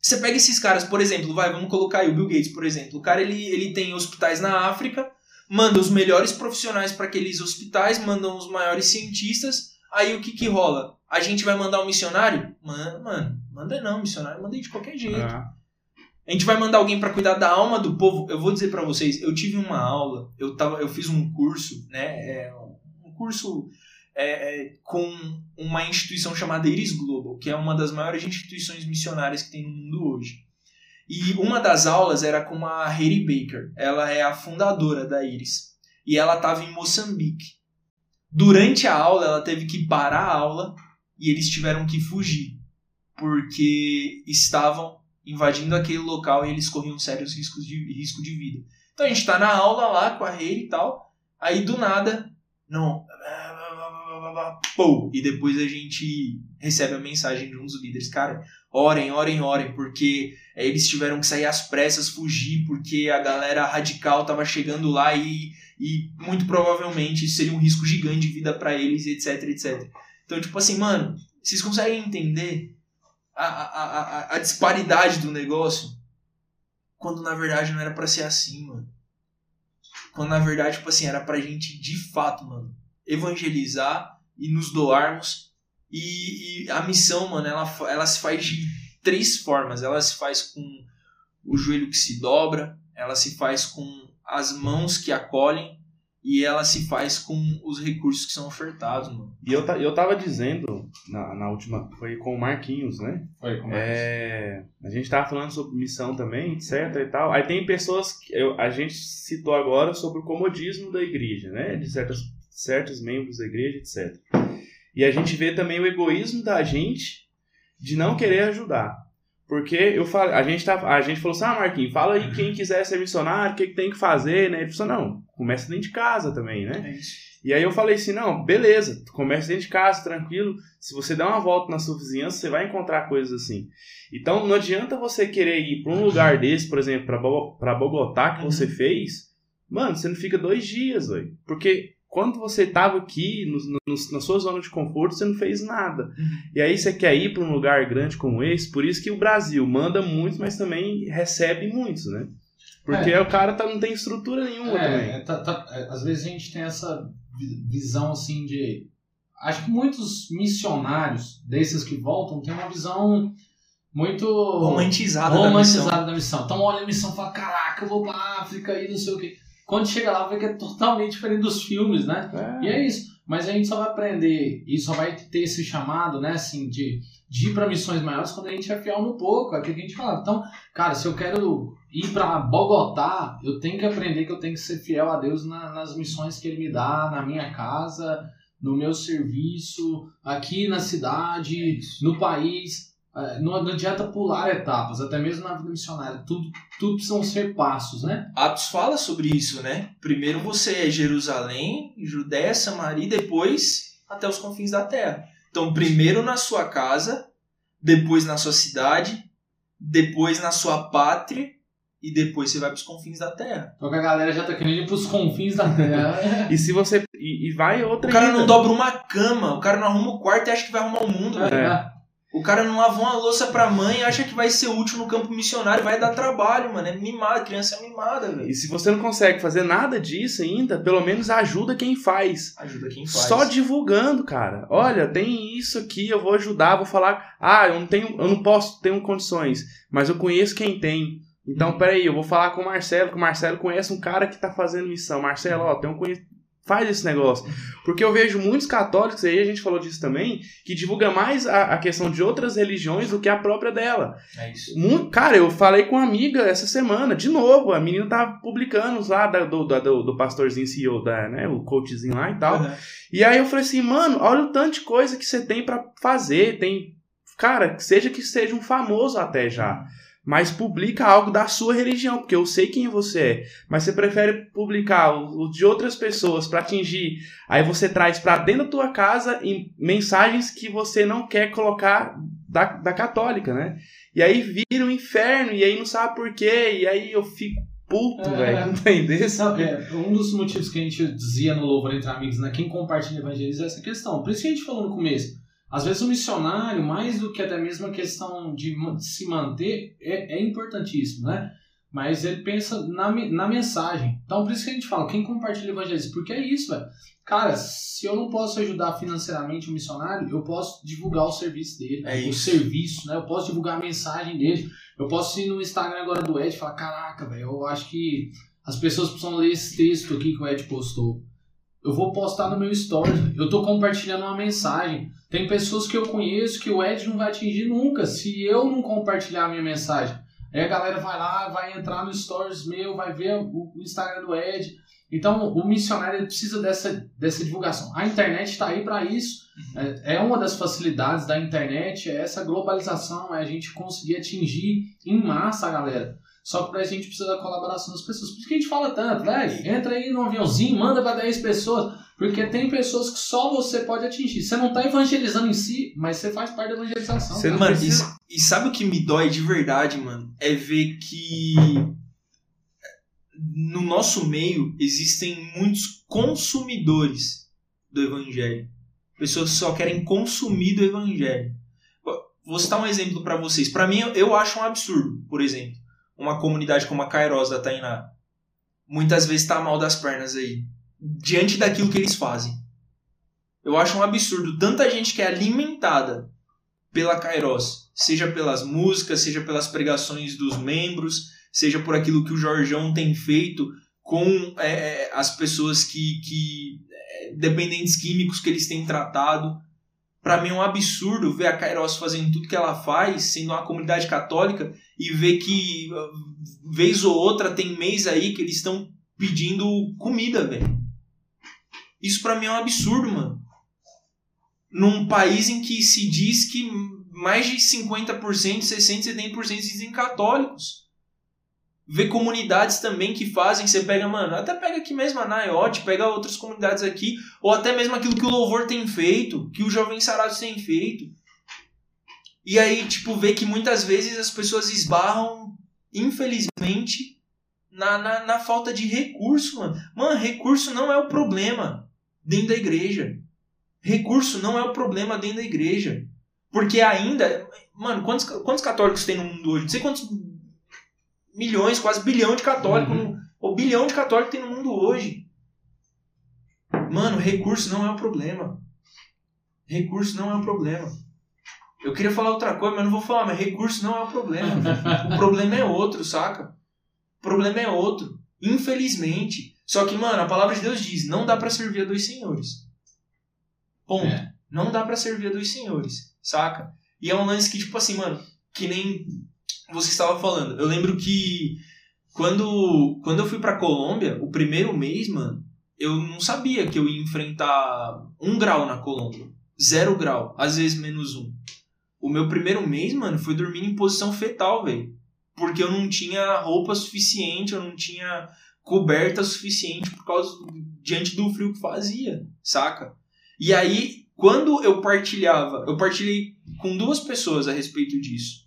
[SPEAKER 3] Você pega esses caras, por exemplo, vai, vamos colocar aí o Bill Gates, por exemplo. O cara ele, ele tem hospitais na África, manda os melhores profissionais para aqueles hospitais, mandam os maiores cientistas. Aí o que que rola? A gente vai mandar um missionário? Mano, mano, manda não, missionário, manda de qualquer jeito.
[SPEAKER 2] Ah,
[SPEAKER 3] A gente vai mandar alguém para cuidar da alma do povo. Eu vou dizer para vocês, eu tive uma aula, eu tava, eu fiz um curso, né, é, um curso é, é, com uma instituição chamada Iris Global, que é uma das maiores instituições missionárias que tem no mundo hoje. E uma das aulas era com a Hayley Baker. Ela é a fundadora da Iris. E ela estava em Moçambique. Durante a aula, ela teve que parar a aula e eles tiveram que fugir. Porque estavam invadindo aquele local e eles corriam sérios riscos de, risco de vida. Então a gente tá na aula lá com a Hayley e tal. Aí do nada, não. E depois a gente recebe a mensagem de um dos líderes. Cara, orem, orem, orem, porque é, eles tiveram que sair às pressas, fugir, porque a galera radical tava chegando lá e, e muito provavelmente seria um risco gigante de vida para eles, etc, etc. Então, tipo assim, mano, vocês conseguem entender a, a, a, a disparidade do negócio? Quando na verdade não era pra ser assim, mano. Quando na verdade, tipo assim, era pra gente de fato, mano, evangelizar e nos doarmos. E, e a missão, mano, ela, ela se faz de três formas. Ela se faz com o joelho que se dobra, ela se faz com as mãos que acolhem e ela se faz com os recursos que são ofertados, mano.
[SPEAKER 2] E eu, eu tava dizendo na, na última, foi com o Marquinhos, né?
[SPEAKER 1] Foi com
[SPEAKER 2] é, A gente tava falando sobre missão também, etc e tal. Aí tem pessoas que eu, a gente citou agora sobre o comodismo da igreja, né? De certos, certos membros da igreja, etc. E a gente vê também o egoísmo da gente de não querer ajudar. Porque eu falei, a gente, tá, a gente falou assim, ah, Marquinhos, fala aí quem quiser ser missionário, o que, que tem que fazer, né? Ele falou, não, começa dentro de casa também, né?
[SPEAKER 3] É.
[SPEAKER 2] E aí eu falei assim, não, beleza, começa dentro de casa, tranquilo. Se você der uma volta na sua vizinhança, você vai encontrar coisas assim. Então não adianta você querer ir para um lugar desse, por exemplo, para Bogotá que você fez, mano, você não fica dois dias, velho. Porque quando você estava aqui, no, no, na sua zona de conforto, você não fez nada. E aí você quer ir para um lugar grande como esse, por isso que o Brasil manda muitos, mas também recebe muitos, né? Porque é. o cara tá, não tem estrutura nenhuma é, também.
[SPEAKER 1] É, tá, tá, é, às vezes a gente tem essa visão assim de. Acho que muitos missionários desses que voltam têm uma visão muito
[SPEAKER 3] romantizada,
[SPEAKER 1] romantizada da, missão. da missão. Então olha a missão e fala: caraca, eu vou pra África e não sei o quê. Quando chega lá, vê que é totalmente diferente dos filmes, né? É. E é isso. Mas a gente só vai aprender e só vai ter esse chamado, né, assim, de, de ir para missões maiores quando a gente é fiel no pouco. É aquilo que a gente fala. Então, cara, se eu quero ir para Bogotá, eu tenho que aprender que eu tenho que ser fiel a Deus na, nas missões que Ele me dá, na minha casa, no meu serviço, aqui na cidade, no país. É, não, não adianta pular etapas, até mesmo na vida missionária. Tudo, tudo precisam ser passos, né?
[SPEAKER 3] Atos fala sobre isso, né? Primeiro você é Jerusalém, Judéia, Samaria, depois até os confins da terra. Então, primeiro na sua casa, depois na sua cidade, depois na sua pátria e depois você vai para os confins da terra.
[SPEAKER 1] Então a galera já tá querendo ir para os confins da terra.
[SPEAKER 2] e se você e, e vai outra
[SPEAKER 3] O cara ainda. não dobra uma cama, o cara não arruma o quarto e acha que vai arrumar o mundo, é. velho. O cara não lavou uma louça pra mãe e acha que vai ser útil no campo missionário, vai dar trabalho, mano. É mimada, criança é mimada, velho.
[SPEAKER 2] E se você não consegue fazer nada disso ainda, pelo menos ajuda quem faz.
[SPEAKER 3] Ajuda quem faz.
[SPEAKER 2] Só divulgando, cara. Olha, tem isso aqui, eu vou ajudar, vou falar. Ah, eu não tenho, eu não posso, tenho condições, mas eu conheço quem tem. Então, uhum. peraí, eu vou falar com o Marcelo, que o Marcelo conhece um cara que tá fazendo missão. Marcelo, ó, tem um conhecimento Faz esse negócio. Porque eu vejo muitos católicos, aí a gente falou disso também, que divulga mais a, a questão de outras religiões do que a própria dela.
[SPEAKER 3] É isso.
[SPEAKER 2] Muito, cara, eu falei com uma amiga essa semana, de novo, a menina tava publicando lá da, do, do, do pastorzinho CEO, da, né, o coachzinho lá e tal. Uhum. E aí eu falei assim, mano, olha o tanto de coisa que você tem para fazer. Tem, cara, seja que seja um famoso até já mas publica algo da sua religião, porque eu sei quem você é. Mas você prefere publicar o, de outras pessoas para atingir. Aí você traz para dentro da tua casa mensagens que você não quer colocar da, da católica, né? E aí vira um inferno, e aí não sabe por quê, e aí eu fico puto, é, velho. Não tem desse.
[SPEAKER 1] É, um dos motivos que a gente dizia no Louvor entre Amigos, né? Quem compartilha evangeliza é essa questão. Por isso que a gente falou no começo às vezes o missionário, mais do que até mesmo a questão de se manter, é, é importantíssimo, né? Mas ele pensa na, na mensagem. Então por isso que a gente fala, quem compartilha o evangelismo? Porque é isso, velho. Cara, se eu não posso ajudar financeiramente o missionário, eu posso divulgar o serviço dele.
[SPEAKER 3] É
[SPEAKER 1] o serviço, né? Eu posso divulgar a mensagem dele. Eu posso ir no Instagram agora do Ed e falar, caraca, velho, eu acho que as pessoas precisam ler esse texto aqui que o Ed postou. Eu vou postar no meu story. Eu tô compartilhando uma mensagem. Tem pessoas que eu conheço que o Ed não vai atingir nunca se eu não compartilhar a minha mensagem. Aí a galera vai lá, vai entrar no stories meu, vai ver o Instagram do Ed. Então o missionário precisa dessa, dessa divulgação. A internet está aí para isso. É, é, uma das facilidades da internet, é essa globalização, é a gente conseguir atingir em massa a galera. Só que pra gente precisa da colaboração das pessoas. Por isso que a gente fala tanto, velho. Entra aí no aviãozinho, manda para 10 pessoas. Porque tem pessoas que só você pode atingir. Você não está evangelizando em si, mas você faz parte da evangelização. Você,
[SPEAKER 3] mano, precisa... e, e sabe o que me dói de verdade, mano? É ver que no nosso meio existem muitos consumidores do evangelho. Pessoas que só querem consumir do evangelho. Vou citar um exemplo para vocês. Para mim, eu acho um absurdo, por exemplo, uma comunidade como a Kairos da Tainá. Muitas vezes tá mal das pernas aí diante daquilo que eles fazem. Eu acho um absurdo tanta gente que é alimentada pela Kairos, seja pelas músicas, seja pelas pregações dos membros, seja por aquilo que o Jorjão tem feito com é, as pessoas que, que é, dependentes químicos que eles têm tratado. Para mim é um absurdo ver a Kairos fazendo tudo que ela faz, sendo uma comunidade católica, e ver que vez ou outra tem mês aí que eles estão pedindo comida, velho. Isso para mim é um absurdo, mano. Num país em que se diz que mais de 50%, 60%, 70% dizem católicos ver comunidades também que fazem, você pega, mano, até pega aqui mesmo a Naiote, pega outras comunidades aqui, ou até mesmo aquilo que o Louvor tem feito, que o Jovem Sarados tem feito. E aí, tipo, ver que muitas vezes as pessoas esbarram, infelizmente, na, na, na falta de recurso, mano. Mano, recurso não é o problema dentro da igreja. Recurso não é o problema dentro da igreja. Porque ainda. Mano, quantos, quantos católicos tem no mundo hoje? Não sei quantos milhões, quase bilhão de católicos, uhum. ou bilhão de católicos tem no mundo hoje. Mano, recurso não é o problema. Recurso não é o problema. Eu queria falar outra coisa, mas não vou falar, mas recurso não é o problema. o problema é outro, saca? O problema é outro. Infelizmente. Só que, mano, a palavra de Deus diz: não dá para servir a dois senhores. Ponto. É. Não dá para servir a dois senhores, saca? E é um lance que, tipo assim, mano, que nem você estava falando. Eu lembro que quando, quando eu fui pra Colômbia, o primeiro mês, mano, eu não sabia que eu ia enfrentar um grau na Colômbia. Zero grau, às vezes menos um. O meu primeiro mês, mano, foi dormindo em posição fetal, velho. Porque eu não tinha roupa suficiente, eu não tinha coberta suficiente por causa diante do frio que fazia, saca? E aí, quando eu partilhava, eu partilhei com duas pessoas a respeito disso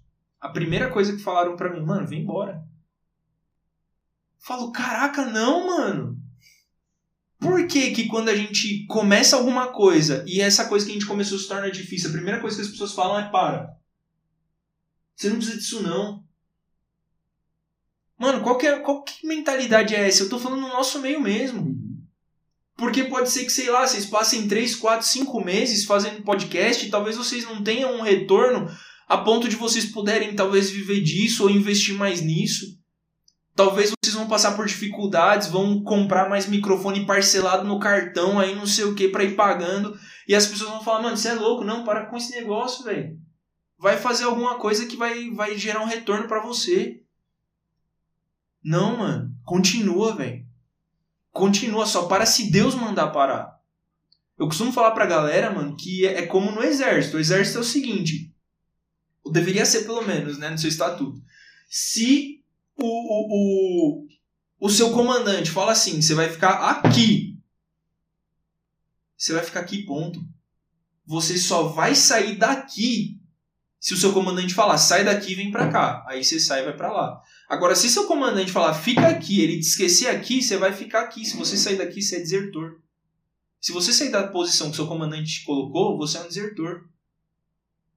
[SPEAKER 3] a primeira coisa que falaram para mim, mano, vem embora. Falo, caraca, não, mano. Por que que quando a gente começa alguma coisa e essa coisa que a gente começou se torna difícil, a primeira coisa que as pessoas falam é para. Você não precisa disso não. Mano, qual que, é, qual que mentalidade é essa? Eu tô falando no nosso meio mesmo. Porque pode ser que, sei lá, vocês passem 3, 4, 5 meses fazendo podcast e talvez vocês não tenham um retorno a ponto de vocês puderem talvez viver disso ou investir mais nisso. Talvez vocês vão passar por dificuldades, vão comprar mais microfone parcelado no cartão, aí não sei o que para ir pagando, e as pessoas vão falar: "Mano, você é louco, não, para com esse negócio, velho. Vai fazer alguma coisa que vai vai gerar um retorno para você". Não, mano, continua, velho. Continua só para se Deus mandar parar. Eu costumo falar pra galera, mano, que é, é como no exército. O exército é o seguinte: ou deveria ser pelo menos, né, no seu estatuto. Se o, o, o, o seu comandante fala assim, você vai ficar aqui, você vai ficar aqui, ponto. Você só vai sair daqui se o seu comandante falar, sai daqui e vem para cá. Aí você sai e vai para lá. Agora, se seu comandante falar, fica aqui, ele te esquecer aqui, você vai ficar aqui. Se você sair daqui, você é desertor. Se você sair da posição que seu comandante te colocou, você é um desertor.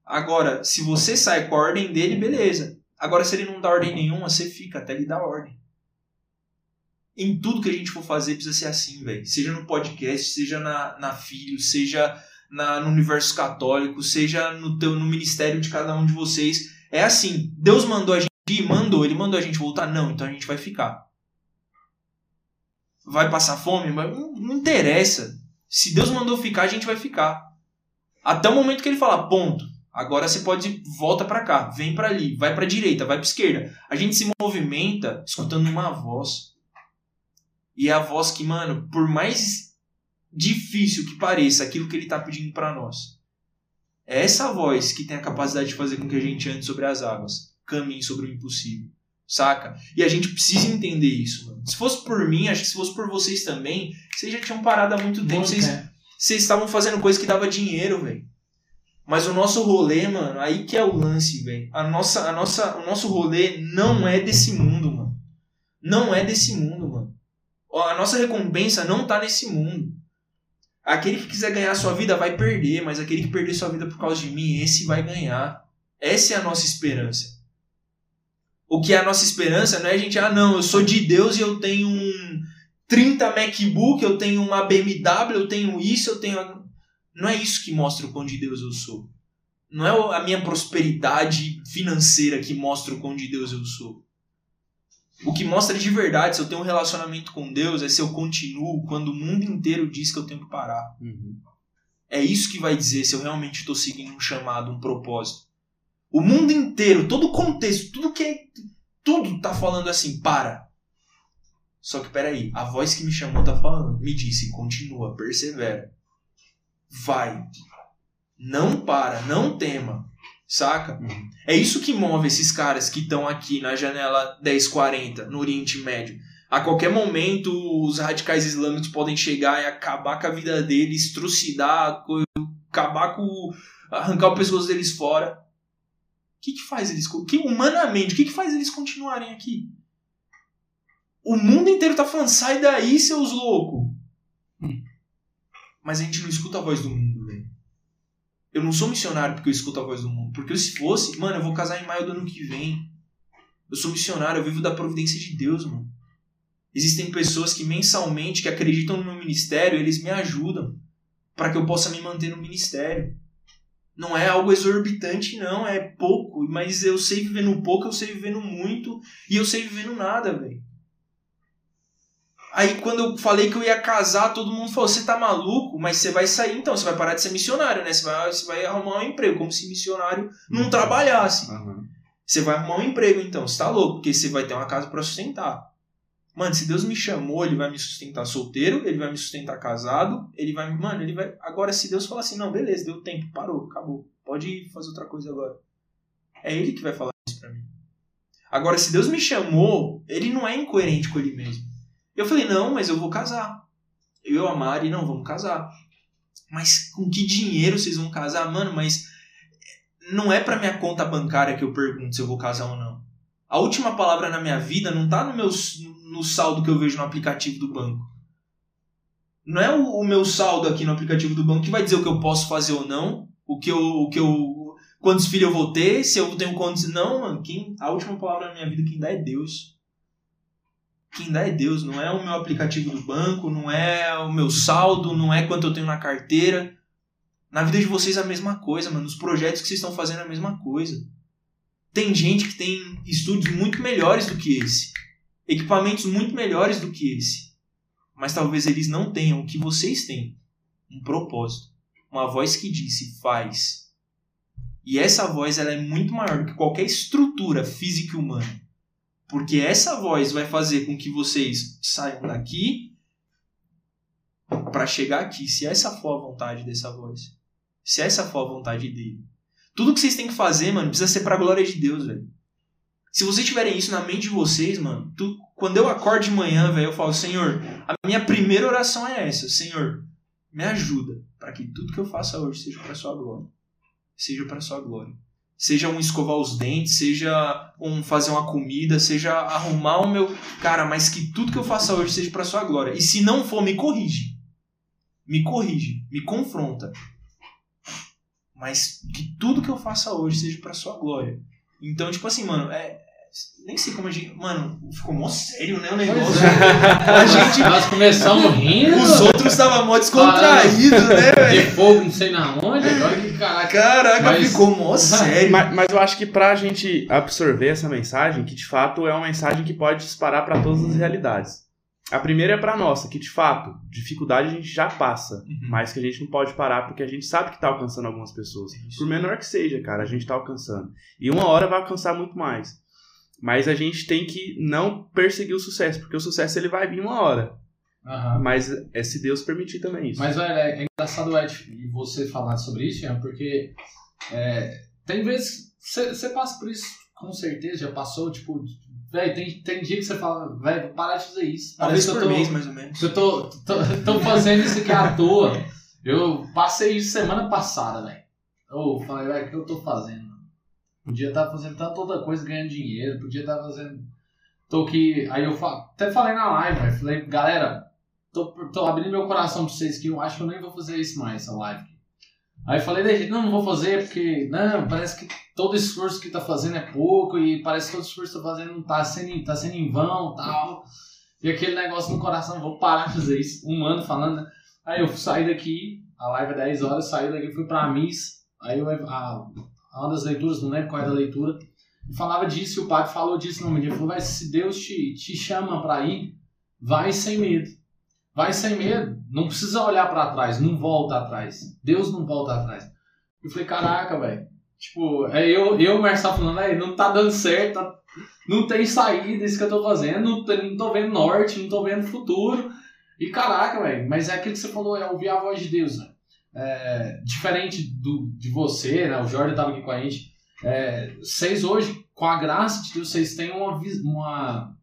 [SPEAKER 3] Agora, se você sai com a ordem dele, beleza. Agora, se ele não dá ordem nenhuma, você fica até ele dar ordem. Em tudo que a gente for fazer, precisa ser assim, velho. Seja no podcast, seja na, na filho, seja na, no universo católico, seja no, teu, no ministério de cada um de vocês. É assim. Deus mandou a gente ir, mandou. Ele mandou a gente voltar? Não, então a gente vai ficar. Vai passar fome? Mas não, não interessa. Se Deus mandou ficar, a gente vai ficar. Até o momento que ele falar, ponto. Agora você pode volta para cá, vem para ali, vai para direita, vai para esquerda. A gente se movimenta escutando uma voz. E é a voz que, mano, por mais difícil que pareça aquilo que ele tá pedindo para nós, é essa voz que tem a capacidade de fazer com que a gente ande sobre as águas, caminhe sobre o impossível. Saca? E a gente precisa entender isso, mano. Se fosse por mim, acho que se fosse por vocês também, vocês já tinham parado há muito tempo. Vocês, estavam fazendo coisa que dava dinheiro, velho. Mas o nosso rolê, mano, aí que é o lance, velho. A nossa, a nossa, o nosso rolê não é desse mundo, mano. Não é desse mundo, mano. A nossa recompensa não tá nesse mundo. Aquele que quiser ganhar a sua vida vai perder, mas aquele que perder sua vida por causa de mim, esse vai ganhar. Essa é a nossa esperança. O que é a nossa esperança não é a gente, ah, não, eu sou de Deus e eu tenho um 30 MacBook, eu tenho uma BMW, eu tenho isso, eu tenho. Não é isso que mostra o quão de Deus eu sou. Não é a minha prosperidade financeira que mostra o quão de Deus eu sou. O que mostra de verdade se eu tenho um relacionamento com Deus é se eu continuo quando o mundo inteiro diz que eu tenho que parar.
[SPEAKER 2] Uhum.
[SPEAKER 3] É isso que vai dizer se eu realmente estou seguindo um chamado, um propósito. O mundo inteiro, todo o contexto, tudo que é, tudo tá falando assim, para. Só que peraí, a voz que me chamou tá falando, me disse, continua, persevera. Vai. Não para, não tema. Saca?
[SPEAKER 2] Uhum.
[SPEAKER 3] É isso que move esses caras que estão aqui na janela 1040, no Oriente Médio. A qualquer momento, os radicais islâmicos podem chegar e acabar com a vida deles, trucidar, acabar com. arrancar o pescoço deles fora. O que, que faz eles. Que, humanamente, o que, que faz eles continuarem aqui? O mundo inteiro tá falando, sai daí, seus loucos. Mas a gente não escuta a voz do mundo, velho. Eu não sou missionário porque eu escuto a voz do mundo. Porque se fosse, mano, eu vou casar em maio do ano que vem. Eu sou missionário, eu vivo da providência de Deus, mano. Existem pessoas que mensalmente, que acreditam no meu ministério, eles me ajudam para que eu possa me manter no ministério. Não é algo exorbitante, não, é pouco, mas eu sei viver no pouco, eu sei viver no muito e eu sei viver no nada, velho. Aí quando eu falei que eu ia casar, todo mundo falou: "Você tá maluco? Mas você vai sair então, você vai parar de ser missionário, né? Você vai, você vai arrumar um emprego, como se missionário não trabalhasse.
[SPEAKER 2] Aham.
[SPEAKER 3] Você vai arrumar um emprego, então. Você tá louco, porque você vai ter uma casa pra sustentar. Mano, se Deus me chamou, ele vai me sustentar solteiro, ele vai me sustentar casado, ele vai. Mano, ele vai. Agora, se Deus falar assim, não, beleza, deu tempo, parou, acabou. Pode fazer outra coisa agora. É ele que vai falar isso pra mim. Agora, se Deus me chamou, ele não é incoerente com ele mesmo. Eu falei, não, mas eu vou casar. Eu e a Mari, não, vamos casar. Mas com que dinheiro vocês vão casar? Mano, mas não é pra minha conta bancária que eu pergunto se eu vou casar ou não. A última palavra na minha vida não tá no, meu, no saldo que eu vejo no aplicativo do banco. Não é o, o meu saldo aqui no aplicativo do banco que vai dizer o que eu posso fazer ou não, o que eu, o que eu quantos filhos eu vou ter, se eu tenho quantos não, mano, quem a última palavra na minha vida quem dá é Deus. Quem dá é Deus, não é o meu aplicativo do banco, não é o meu saldo, não é quanto eu tenho na carteira. Na vida de vocês é a mesma coisa, mano. Nos projetos que vocês estão fazendo é a mesma coisa. Tem gente que tem estúdios muito melhores do que esse. Equipamentos muito melhores do que esse. Mas talvez eles não tenham o que vocês têm. Um propósito. Uma voz que disse, faz. E essa voz ela é muito maior do que qualquer estrutura física e humana. Porque essa voz vai fazer com que vocês saiam daqui para chegar aqui. Se essa for a vontade dessa voz. Se essa for a vontade dele. Tudo que vocês têm que fazer, mano, precisa ser pra glória de Deus, velho. Se vocês tiverem isso na mente de vocês, mano, tu, quando eu acordo de manhã, velho, eu falo, Senhor, a minha primeira oração é essa, Senhor, me ajuda para que tudo que eu faça hoje seja para sua glória. Seja para sua glória. Seja um escovar os dentes, seja um fazer uma comida, seja arrumar o meu, cara, mas que tudo que eu faça hoje seja para sua glória. E se não for, me corrige. Me corrige, me confronta. Mas que tudo que eu faça hoje seja para sua glória. Então, tipo assim, mano, é. Nem sei como a gente. Mano, ficou mó sério, né? O negócio. A gente.
[SPEAKER 1] Nós começamos rindo.
[SPEAKER 3] Os outros estavam mó descontraídos, né, velho?
[SPEAKER 1] De fogo, não sei na onde, agora que caraca.
[SPEAKER 3] Caraca,
[SPEAKER 1] Mas-
[SPEAKER 3] ficou mó sério.
[SPEAKER 2] Mas, mas eu acho que pra gente absorver essa mensagem, que de fato é uma mensagem que pode disparar pra todas as realidades. A primeira é pra nossa, que de fato, dificuldade a gente já passa,
[SPEAKER 3] Uhum.
[SPEAKER 2] mas que a gente não pode parar porque a gente sabe que tá alcançando algumas pessoas.
[SPEAKER 3] Isso.
[SPEAKER 2] Por menor que seja, cara, a gente tá alcançando. E uma hora vai alcançar muito mais. Mas a gente tem que não perseguir o sucesso, porque o sucesso ele vai vir uma hora.
[SPEAKER 1] Aham.
[SPEAKER 2] Mas é se Deus permitir também isso.
[SPEAKER 1] Mas, velho, é, é engraçado, Ed, você falar sobre isso, porque é, tem vezes. Você passa por isso, com certeza, já passou, tipo. Velho, tem, tem dia que você fala, velho, vou parar de fazer isso.
[SPEAKER 3] Uma vez
[SPEAKER 1] Parece que
[SPEAKER 3] por
[SPEAKER 1] eu tô,
[SPEAKER 3] mês, mais ou menos.
[SPEAKER 1] Eu tô, tô, tô fazendo isso aqui à toa. Eu passei isso semana passada, velho. Eu falei, velho, o que eu tô fazendo? Podia estar fazendo tanta outra coisa ganhando dinheiro, podia estar fazendo. Tô aqui. Aí eu fa- até falei na live, velho. Falei, galera, tô, tô abrindo meu coração pra vocês que eu acho que eu nem vou fazer isso mais, essa live. Aí falei, "Deixa- não, não vou fazer porque, não, parece que todo esforço que tá fazendo é pouco e parece que todo esforço que tá fazendo não tá sendo, tá sendo em vão tal. E aquele negócio no coração, vou parar de fazer isso. Um ano falando. né? Aí eu saí daqui, a live é 10 horas, saí daqui, fui pra Miss, aí eu, a, uma das leituras, não lembro qual era a leitura, falava disso e o padre falou disso no dia. Falou, se Deus te, te chama para ir, vai sem medo. Vai sem medo. Não precisa olhar para trás, não volta atrás. Deus não volta atrás. Eu falei, caraca, velho. Tipo, é eu, eu Marcelo falando, velho, não tá dando certo, tá, não tem saída isso que eu tô fazendo, não tô, vendo norte, não tô vendo futuro. E caraca, velho, mas é aquilo que você falou, é ouvir a voz de Deus, né? É, diferente do, de você, né? O Jorge tava aqui com a gente. É, vocês hoje, com a graça de Deus, vocês têm uma. uma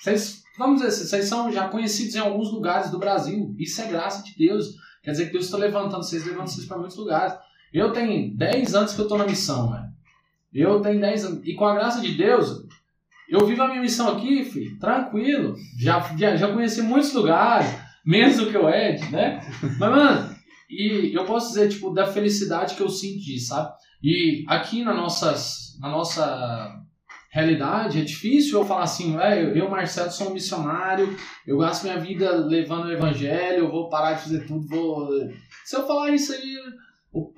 [SPEAKER 1] vocês, vamos dizer assim, vocês são já conhecidos em alguns lugares do Brasil. Isso é graça de Deus. Quer dizer que Deus está levantando vocês, levantando vocês para muitos lugares. Eu tenho 10 anos que eu estou na missão, velho. Eu tenho 10 anos. E com a graça de Deus, eu vivo a minha missão aqui, filho, tranquilo. Já, já, já conheci muitos lugares, menos do que o Ed, né? Mas, mano, e eu posso dizer, tipo, da felicidade que eu disso, sabe? E aqui na, nossas, na nossa realidade é difícil eu falar assim, eu, Marcelo, sou um missionário, eu gasto minha vida levando o evangelho, eu vou parar de fazer tudo, vou. Se eu falar isso aí,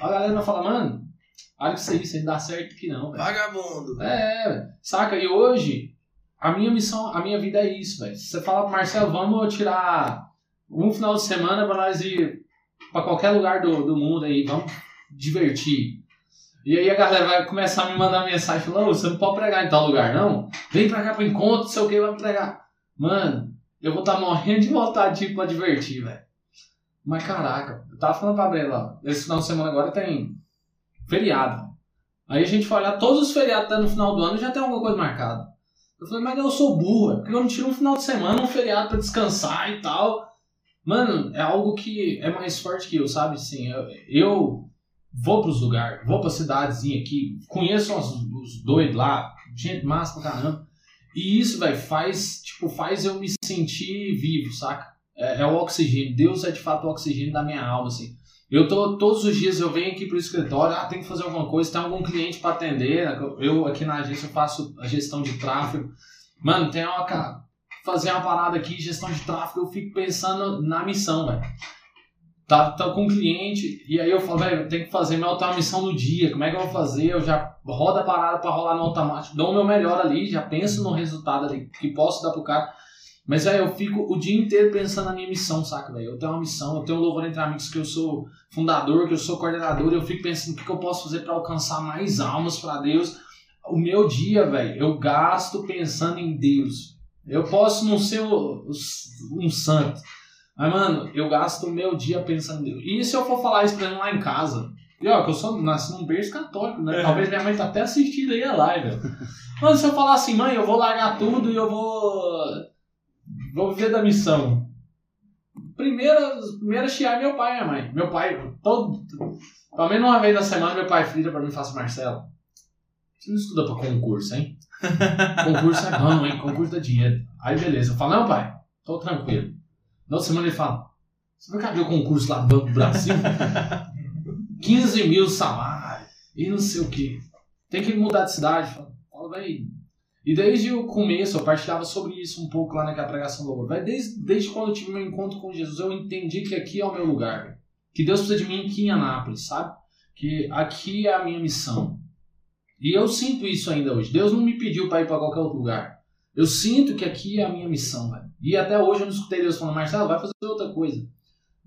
[SPEAKER 1] a galera vai falar, mano, olha que isso aí, isso aí dá certo que não,
[SPEAKER 3] velho. Vagabundo.
[SPEAKER 1] É, saca? E hoje, a minha missão, a minha vida é isso, velho. Você fala pro Marcelo, vamos tirar um final de semana pra nós ir pra qualquer lugar do, do mundo aí, vamos divertir. E aí a galera vai começar a me mandar mensagem falando, você não pode pregar em tal lugar, não? Vem pra cá pro encontro, sei o que, vai pregar. Mano, eu vou estar tá morrendo de vontade de ir pra divertir, velho. Mas caraca, eu tava falando pra Brenda, esse final de semana agora tem feriado. Aí a gente foi olhar todos os feriados até no final do ano já tem alguma coisa marcada. Eu falei, mas eu sou burro, é porque eu não tiro um final de semana, um feriado pra descansar e tal. Mano, é algo que é mais forte que eu, sabe? Sim, eu, eu vou pros lugares, vou pra cidadezinha aqui, conheço os, os doidos lá, gente massa pra caramba. E isso, velho, faz, tipo, faz eu me sentir vivo, saca? É, é, o oxigênio. Deus é de fato o oxigênio da minha alma, assim. Eu tô, todos os dias eu venho aqui pro escritório, ah, tem que fazer alguma coisa, tem algum cliente para atender. Né? Eu aqui na agência eu faço a gestão de tráfego. Mano, tem uma fazer uma parada aqui, gestão de tráfego, eu fico pensando na missão, velho tá, tá com um cliente, e aí eu falo, velho, eu tenho que fazer minha missão no dia, como é que eu vou fazer? Eu já rodo a parada para rolar no automático, dou o meu melhor ali, já penso no resultado ali que posso dar pro cara. Mas, velho, eu fico o dia inteiro pensando na minha missão, saca, velho? Eu tenho uma missão, eu tenho um louvor entre amigos que eu sou fundador, que eu sou coordenador, eu fico pensando o que, que eu posso fazer para alcançar mais almas para Deus. O meu dia, velho, eu gasto pensando em Deus. Eu posso não ser um santo, mas, mano, eu gasto o meu dia pensando nisso. E se eu for falar isso pra ele lá em casa? E ó, que eu sou, nasci num berço católico, né? É. Talvez minha mãe tá até assistindo aí a live. Mano, se eu falar assim, mãe, eu vou largar tudo e eu vou. Vou viver da missão. Primeiro, primeiro chiar meu pai e minha mãe. Meu pai, todo. Pelo menos uma vez na semana, meu pai frita pra mim e fala assim, Marcelo, você não estuda pra concurso, hein? concurso é bom, hein? Concurso dá dinheiro. Aí beleza, eu falo, não, pai, tô tranquilo. Na outra semana ele fala: Você vai caber o concurso lá do Banco do Brasil? 15 mil salário e não sei o que. Tem que mudar de cidade. Fala, velho. E desde o começo, eu partilhava sobre isso um pouco lá naquela pregação do louvor. Desde, desde quando eu tive meu encontro com Jesus, eu entendi que aqui é o meu lugar. Que Deus precisa de mim aqui em Anápolis, sabe? Que aqui é a minha missão. E eu sinto isso ainda hoje. Deus não me pediu para ir para qualquer outro lugar. Eu sinto que aqui é a minha missão, velho. E até hoje eu não escutei Deus falando, Marcelo, vai fazer outra coisa.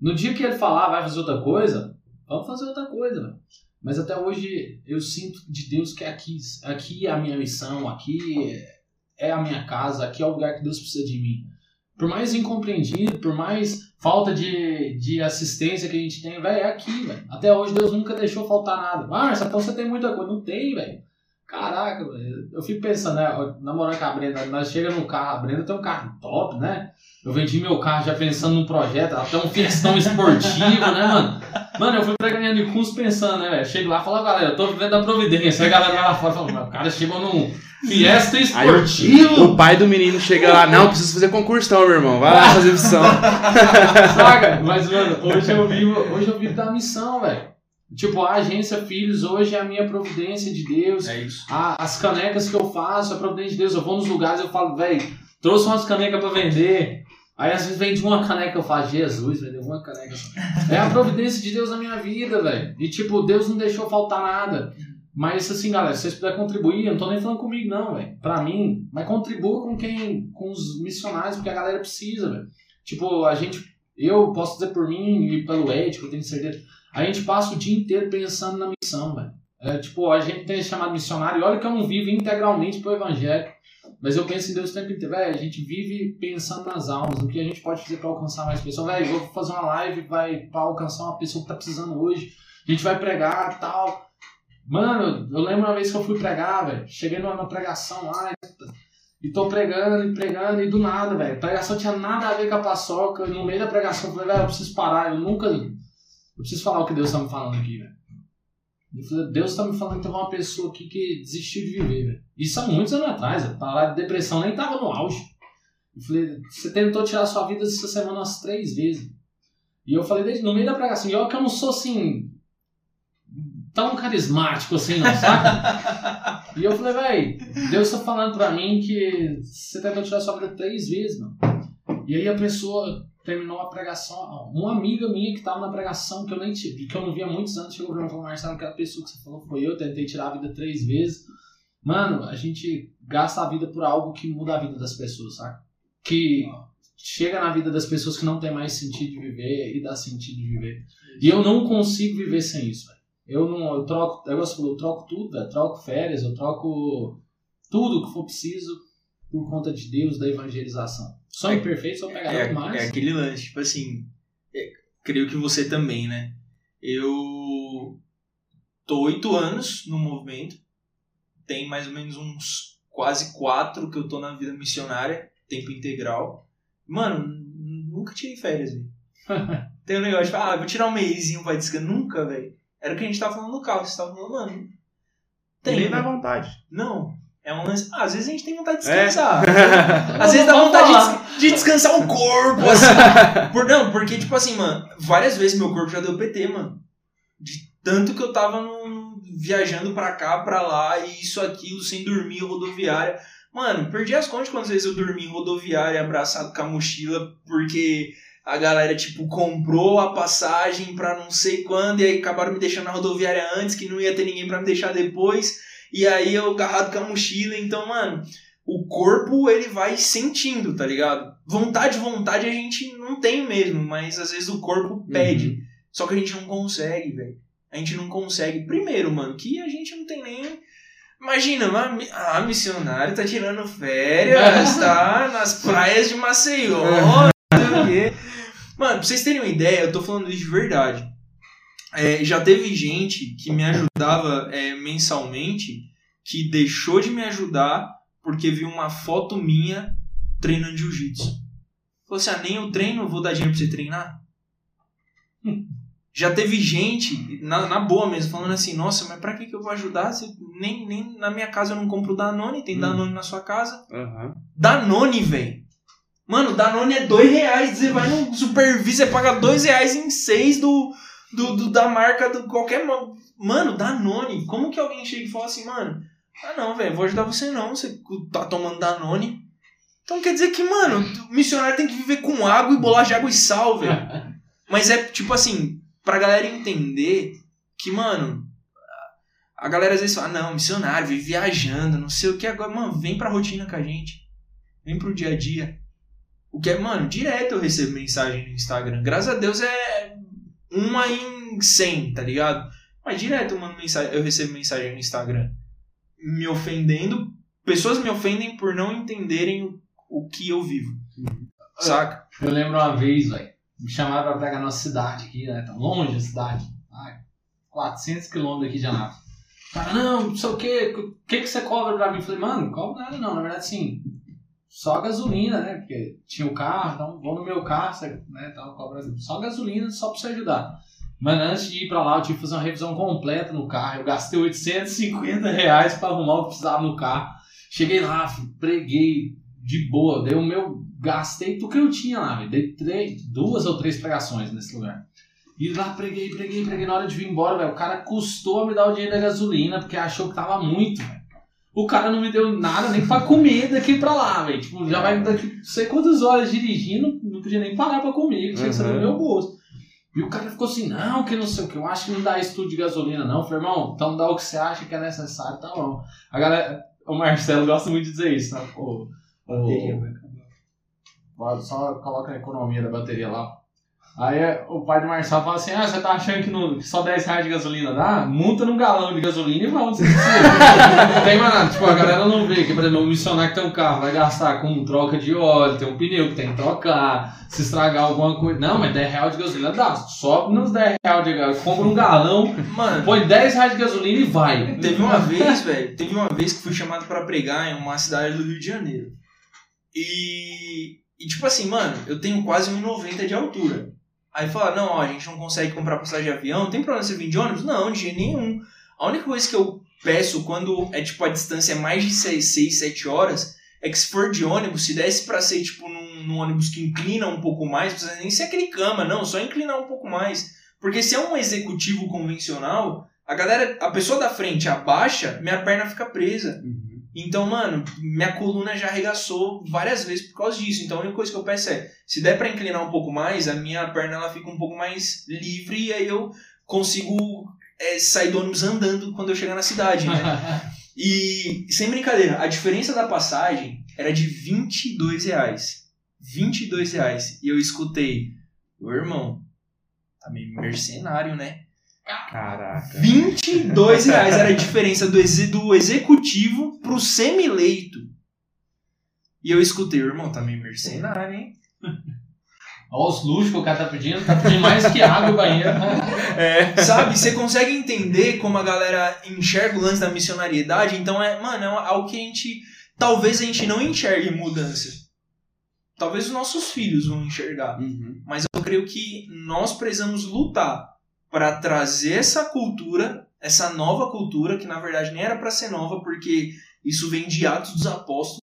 [SPEAKER 1] No dia que ele falar, vai fazer outra coisa, vamos fazer outra coisa, velho. Mas até hoje eu sinto de Deus que aqui, aqui é a minha missão, aqui é a minha casa, aqui é o lugar que Deus precisa de mim. Por mais incompreendido, por mais falta de, de assistência que a gente tem, velho, é aqui, velho. Até hoje Deus nunca deixou faltar nada. Ah, então você tem muita coisa. Não tem, velho. Caraca, eu fico pensando, né? Namorando com a Brenda, nós chegamos no carro, a Brenda tem um carro top, né? Eu vendi meu carro já pensando num projeto, até um festão esportivo, né, mano? Mano, eu fui pra ganhar de curso pensando, né, velho? Chego lá e falo, galera, eu tô vivendo a providência. Aí a galera vai lá fora e fala, o cara chegou num fiesta esportivo.
[SPEAKER 2] Aí, o pai do menino chega lá, não, preciso fazer concurso então, meu irmão. Vai lá fazer missão.
[SPEAKER 1] Saca? Mas, mano, hoje eu vivo, hoje eu vivo da missão, velho. Tipo, a agência Filhos hoje é a minha providência de Deus.
[SPEAKER 3] É isso.
[SPEAKER 1] A, as canecas que eu faço, é a providência de Deus. Eu vou nos lugares e eu falo, velho, trouxe umas canecas para vender. Aí às vezes vende uma caneca, eu falo, Jesus, vendeu uma caneca. É a providência de Deus na minha vida, velho. E tipo, Deus não deixou faltar nada. Mas assim, galera, se vocês puderem contribuir, eu não tô nem falando comigo, não, velho. Pra mim, mas contribua com quem. com os missionários, porque a galera precisa, velho. Tipo, a gente. Eu posso dizer por mim e pelo Ed, que eu tenho certeza. A gente passa o dia inteiro pensando na missão, velho. É, tipo, a gente tem chamado missionário, e olha que eu não vivo integralmente pro evangelho. Mas eu penso em Deus o tempo inteiro, velho. A gente vive pensando nas almas, no que a gente pode fazer para alcançar mais pessoas. Velho, vou fazer uma live vai para alcançar uma pessoa que tá precisando hoje. A gente vai pregar tal. Mano, eu lembro uma vez que eu fui pregar, velho. Cheguei numa pregação lá e tô pregando e pregando e do nada, velho. Pregação tinha nada a ver com a paçoca. No meio da pregação eu falei, velho, eu preciso parar. Eu nunca. Eu preciso falar o que Deus tá me falando aqui, velho. Deus está me falando que teve uma pessoa aqui que desistiu de viver, velho. Isso há muitos anos atrás, a de depressão nem tava no auge. Eu falei, você tentou tirar sua vida essa semana umas três vezes. E eu falei, no meio da pregação, e olha que eu não sou assim, tão carismático assim, não, sabe? e eu falei, velho, Deus está falando pra mim que você tentou tirar sua vida três vezes, mano. E aí a pessoa terminou a pregação, uma amiga minha que estava na pregação, que eu nem tive, que eu não via muitos anos, chegou pra mim e falou, Marcelo, aquela pessoa que você falou foi eu, tentei tirar a vida três vezes. Mano, a gente gasta a vida por algo que muda a vida das pessoas, sabe? Que chega na vida das pessoas que não tem mais sentido de viver e dá sentido de viver. E eu não consigo viver sem isso, velho. Eu não, eu troco, eu, eu troco tudo. Troco férias, eu troco tudo que for preciso por conta de Deus, da evangelização. Só é, imperfeito, só pegar
[SPEAKER 3] é,
[SPEAKER 1] mais.
[SPEAKER 3] É aquele lance, tipo assim, é, creio que você também, né? Eu tô oito anos no movimento, tem mais ou menos uns quase quatro que eu tô na vida missionária, tempo integral. Mano, nunca tirei férias, velho. tem um negócio de, ah, vou tirar um mêsinho, vai descansar. Nunca, velho. Era o que a gente tava falando no carro, você tava falando, mano.
[SPEAKER 2] Tem. Nem dá vontade.
[SPEAKER 3] Não, é um lance. Ah, às vezes a gente tem vontade de é. descansar. É. Às vezes dá vontade de, de, descansar o corpo. Assim. Por, não, porque, tipo assim, mano, várias vezes meu corpo já deu PT, mano. De tanto que eu tava no, viajando pra cá, pra lá, e isso, aquilo, sem dormir, rodoviária. Mano, perdi as contas quantas vezes eu dormi em rodoviária abraçado com a mochila, porque a galera, tipo, comprou a passagem pra não sei quando, e aí acabaram me deixando na rodoviária antes, que não ia ter ninguém pra me deixar depois. E aí eu agarrado com a mochila, então, mano, o corpo ele vai sentindo, tá ligado? Vontade, vontade a gente não tem mesmo, mas às vezes o corpo pede. Uhum. Só que a gente não consegue, velho. A gente não consegue. Primeiro, mano, que a gente não tem nem. Imagina, uma, a missionária tá tirando férias, tá nas praias de Maceió, não sei o quê. Mano, pra vocês terem uma ideia, eu tô falando isso de verdade. É, já teve gente que me ajudava é, mensalmente que deixou de me ajudar porque viu uma foto minha treinando jiu-jitsu. Falou assim: ah, nem eu treino, vou dar dinheiro pra você treinar. Hum. Já teve gente, na, na boa mesmo, falando assim: nossa, mas pra que, que eu vou ajudar? Se nem, nem na minha casa eu não compro Danone, tem hum. Danone na sua casa.
[SPEAKER 2] Uhum.
[SPEAKER 3] Danone, velho. Mano, Danone é dois reais. Você vai no Supervis, você paga dois reais em seis do, do, do, da marca do qualquer. Mano, Danone. Como que alguém chega e fala assim, mano? Ah, não, velho, vou ajudar você não. Você tá tomando Danone. Então quer dizer que, mano, o missionário tem que viver com água e bolar de água e sal, velho. Mas é tipo assim, pra galera entender que, mano, a galera às vezes fala, não, missionário, vive viajando, não sei o que. Agora, mano, vem pra rotina com a gente. Vem pro dia a dia. O que é, mano, direto eu recebo mensagem no Instagram. Graças a Deus é uma em 100, tá ligado? Mas direto eu, mando mensagem, eu recebo mensagem no Instagram me ofendendo. Pessoas me ofendem por não entenderem o, o que eu vivo. Saca?
[SPEAKER 1] Eu lembro uma vez, velho, me chamaram pra pegar a nossa cidade aqui, né? Tá longe a cidade. Ai, 400 quilômetros aqui de Anápolis. Cara, não, não sei o que, o que, que você cobra pra mim? Eu falei, mano, não cobro nada não, na verdade, sim, só gasolina, né? Porque tinha o carro, então vou no meu carro, né? Então, só gasolina, só pra você ajudar. Mas antes de ir pra lá, eu tive que fazer uma revisão completa no carro. Eu gastei 850 reais pra arrumar o que precisava no carro. Cheguei lá, preguei de boa. Dei o meu. Gastei tudo que eu tinha lá, Dei três, duas ou três pregações nesse lugar. E lá preguei, preguei, preguei. Na hora de vir embora, velho, o cara custou me dar o dinheiro da gasolina porque achou que tava muito, velho. O cara não me deu nada nem pra comer daqui pra lá, velho. Tipo, já vai daqui não sei quantas horas dirigindo, não podia nem parar pra comer, que tinha que ser no
[SPEAKER 2] Uhum.
[SPEAKER 1] meu bolso. E o cara ficou assim, não, que não sei o que, eu acho que não dá estudo de gasolina, não. Eu falei, irmão, então dá o que você acha que é necessário, tá bom. A galera, o Marcelo gosta muito de dizer isso, né? O,
[SPEAKER 3] Bateria,
[SPEAKER 1] o,
[SPEAKER 3] vai acabar.
[SPEAKER 1] Pode, Só coloca a economia da bateria lá. Aí é, o pai do Marcelo fala assim: Ah, você tá achando que, no- que só 10 reais de gasolina dá? Multa num galão de gasolina e precisa. não tem mais nada. Tipo, a galera não vê que, por exemplo, o missionário que tem um carro vai gastar com troca de óleo, tem um pneu que tem que trocar, se estragar alguma coisa. Não, mas 10 reais de gasolina dá. Sobe nos 10 reais de gasolina, compra um galão,
[SPEAKER 3] Mano,
[SPEAKER 1] põe 10 reais de gasolina e vai.
[SPEAKER 3] Teve uma vez, velho, teve uma vez que fui chamado pra pregar em uma cidade do Rio de Janeiro. E, e tipo assim, mano, eu tenho quase 1,90 de altura. Aí fala, não, ó, a gente não consegue comprar passagem de avião, tem problema você vir de ônibus? Não, de jeito nenhum. A única coisa que eu peço quando é tipo a distância é mais de 6, 6 7 horas, é que se for de ônibus, se desse pra ser tipo num, num ônibus que inclina um pouco mais, não precisa nem ser aquele cama, não, só inclinar um pouco mais. Porque se é um executivo convencional, a galera, a pessoa da frente abaixa, minha perna fica presa. Então, mano, minha coluna já arregaçou várias vezes por causa disso. Então, a única coisa que eu peço é, se der pra inclinar um pouco mais, a minha perna ela fica um pouco mais livre e aí eu consigo é, sair do ônibus andando quando eu chegar na cidade, né? E, sem brincadeira, a diferença da passagem era de 22 reais. 22 reais. E eu escutei, ô irmão, tá meio mercenário, né?
[SPEAKER 2] Caraca.
[SPEAKER 3] 22 reais era a diferença do, exe- do executivo pro semi-leito. E eu escutei, irmão, tá meio mercenário, hein?
[SPEAKER 1] Olha os luxos que o cara tá pedindo, tá pedindo mais que água e banheiro.
[SPEAKER 2] É.
[SPEAKER 3] Sabe? Você consegue entender como a galera enxerga o lance da missionariedade? Então é, mano, é algo que a gente. Talvez a gente não enxergue mudança. Talvez os nossos filhos vão enxergar.
[SPEAKER 2] Uhum.
[SPEAKER 3] Mas eu creio que nós precisamos lutar para trazer essa cultura, essa nova cultura, que na verdade nem era para ser nova, porque isso vem de Atos dos Apóstolos.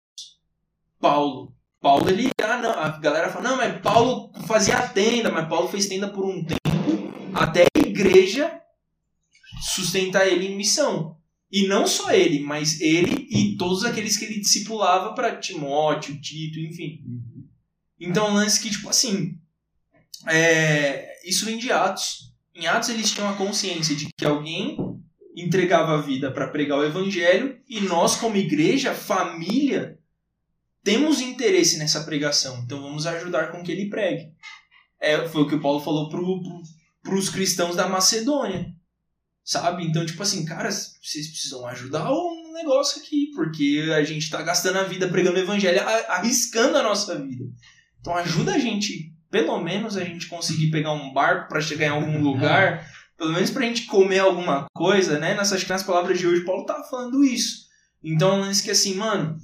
[SPEAKER 3] Paulo. Paulo, ele. Ah, não, a galera fala, não, mas Paulo fazia tenda, mas Paulo fez tenda por um tempo até a igreja sustentar ele em missão. E não só ele, mas ele e todos aqueles que ele discipulava para Timóteo, Tito, enfim. Então, um lance que, tipo assim, é, isso vem de Atos. Em Atos eles tinham a consciência de que alguém entregava a vida para pregar o evangelho e nós, como igreja, família, temos interesse nessa pregação. Então vamos ajudar com que ele pregue. É, foi o que o Paulo falou pro, pro, cristãos da Macedônia. Sabe? Então, tipo assim, cara, vocês precisam ajudar o negócio aqui, porque a gente tá gastando a vida pregando o evangelho, arriscando a nossa vida. Então ajuda a gente, pelo menos a gente conseguir pegar um barco para chegar em algum lugar, pelo menos pra gente comer alguma coisa, né? Que nas palavras de hoje, Paulo tá falando isso. Então, lance que assim, mano,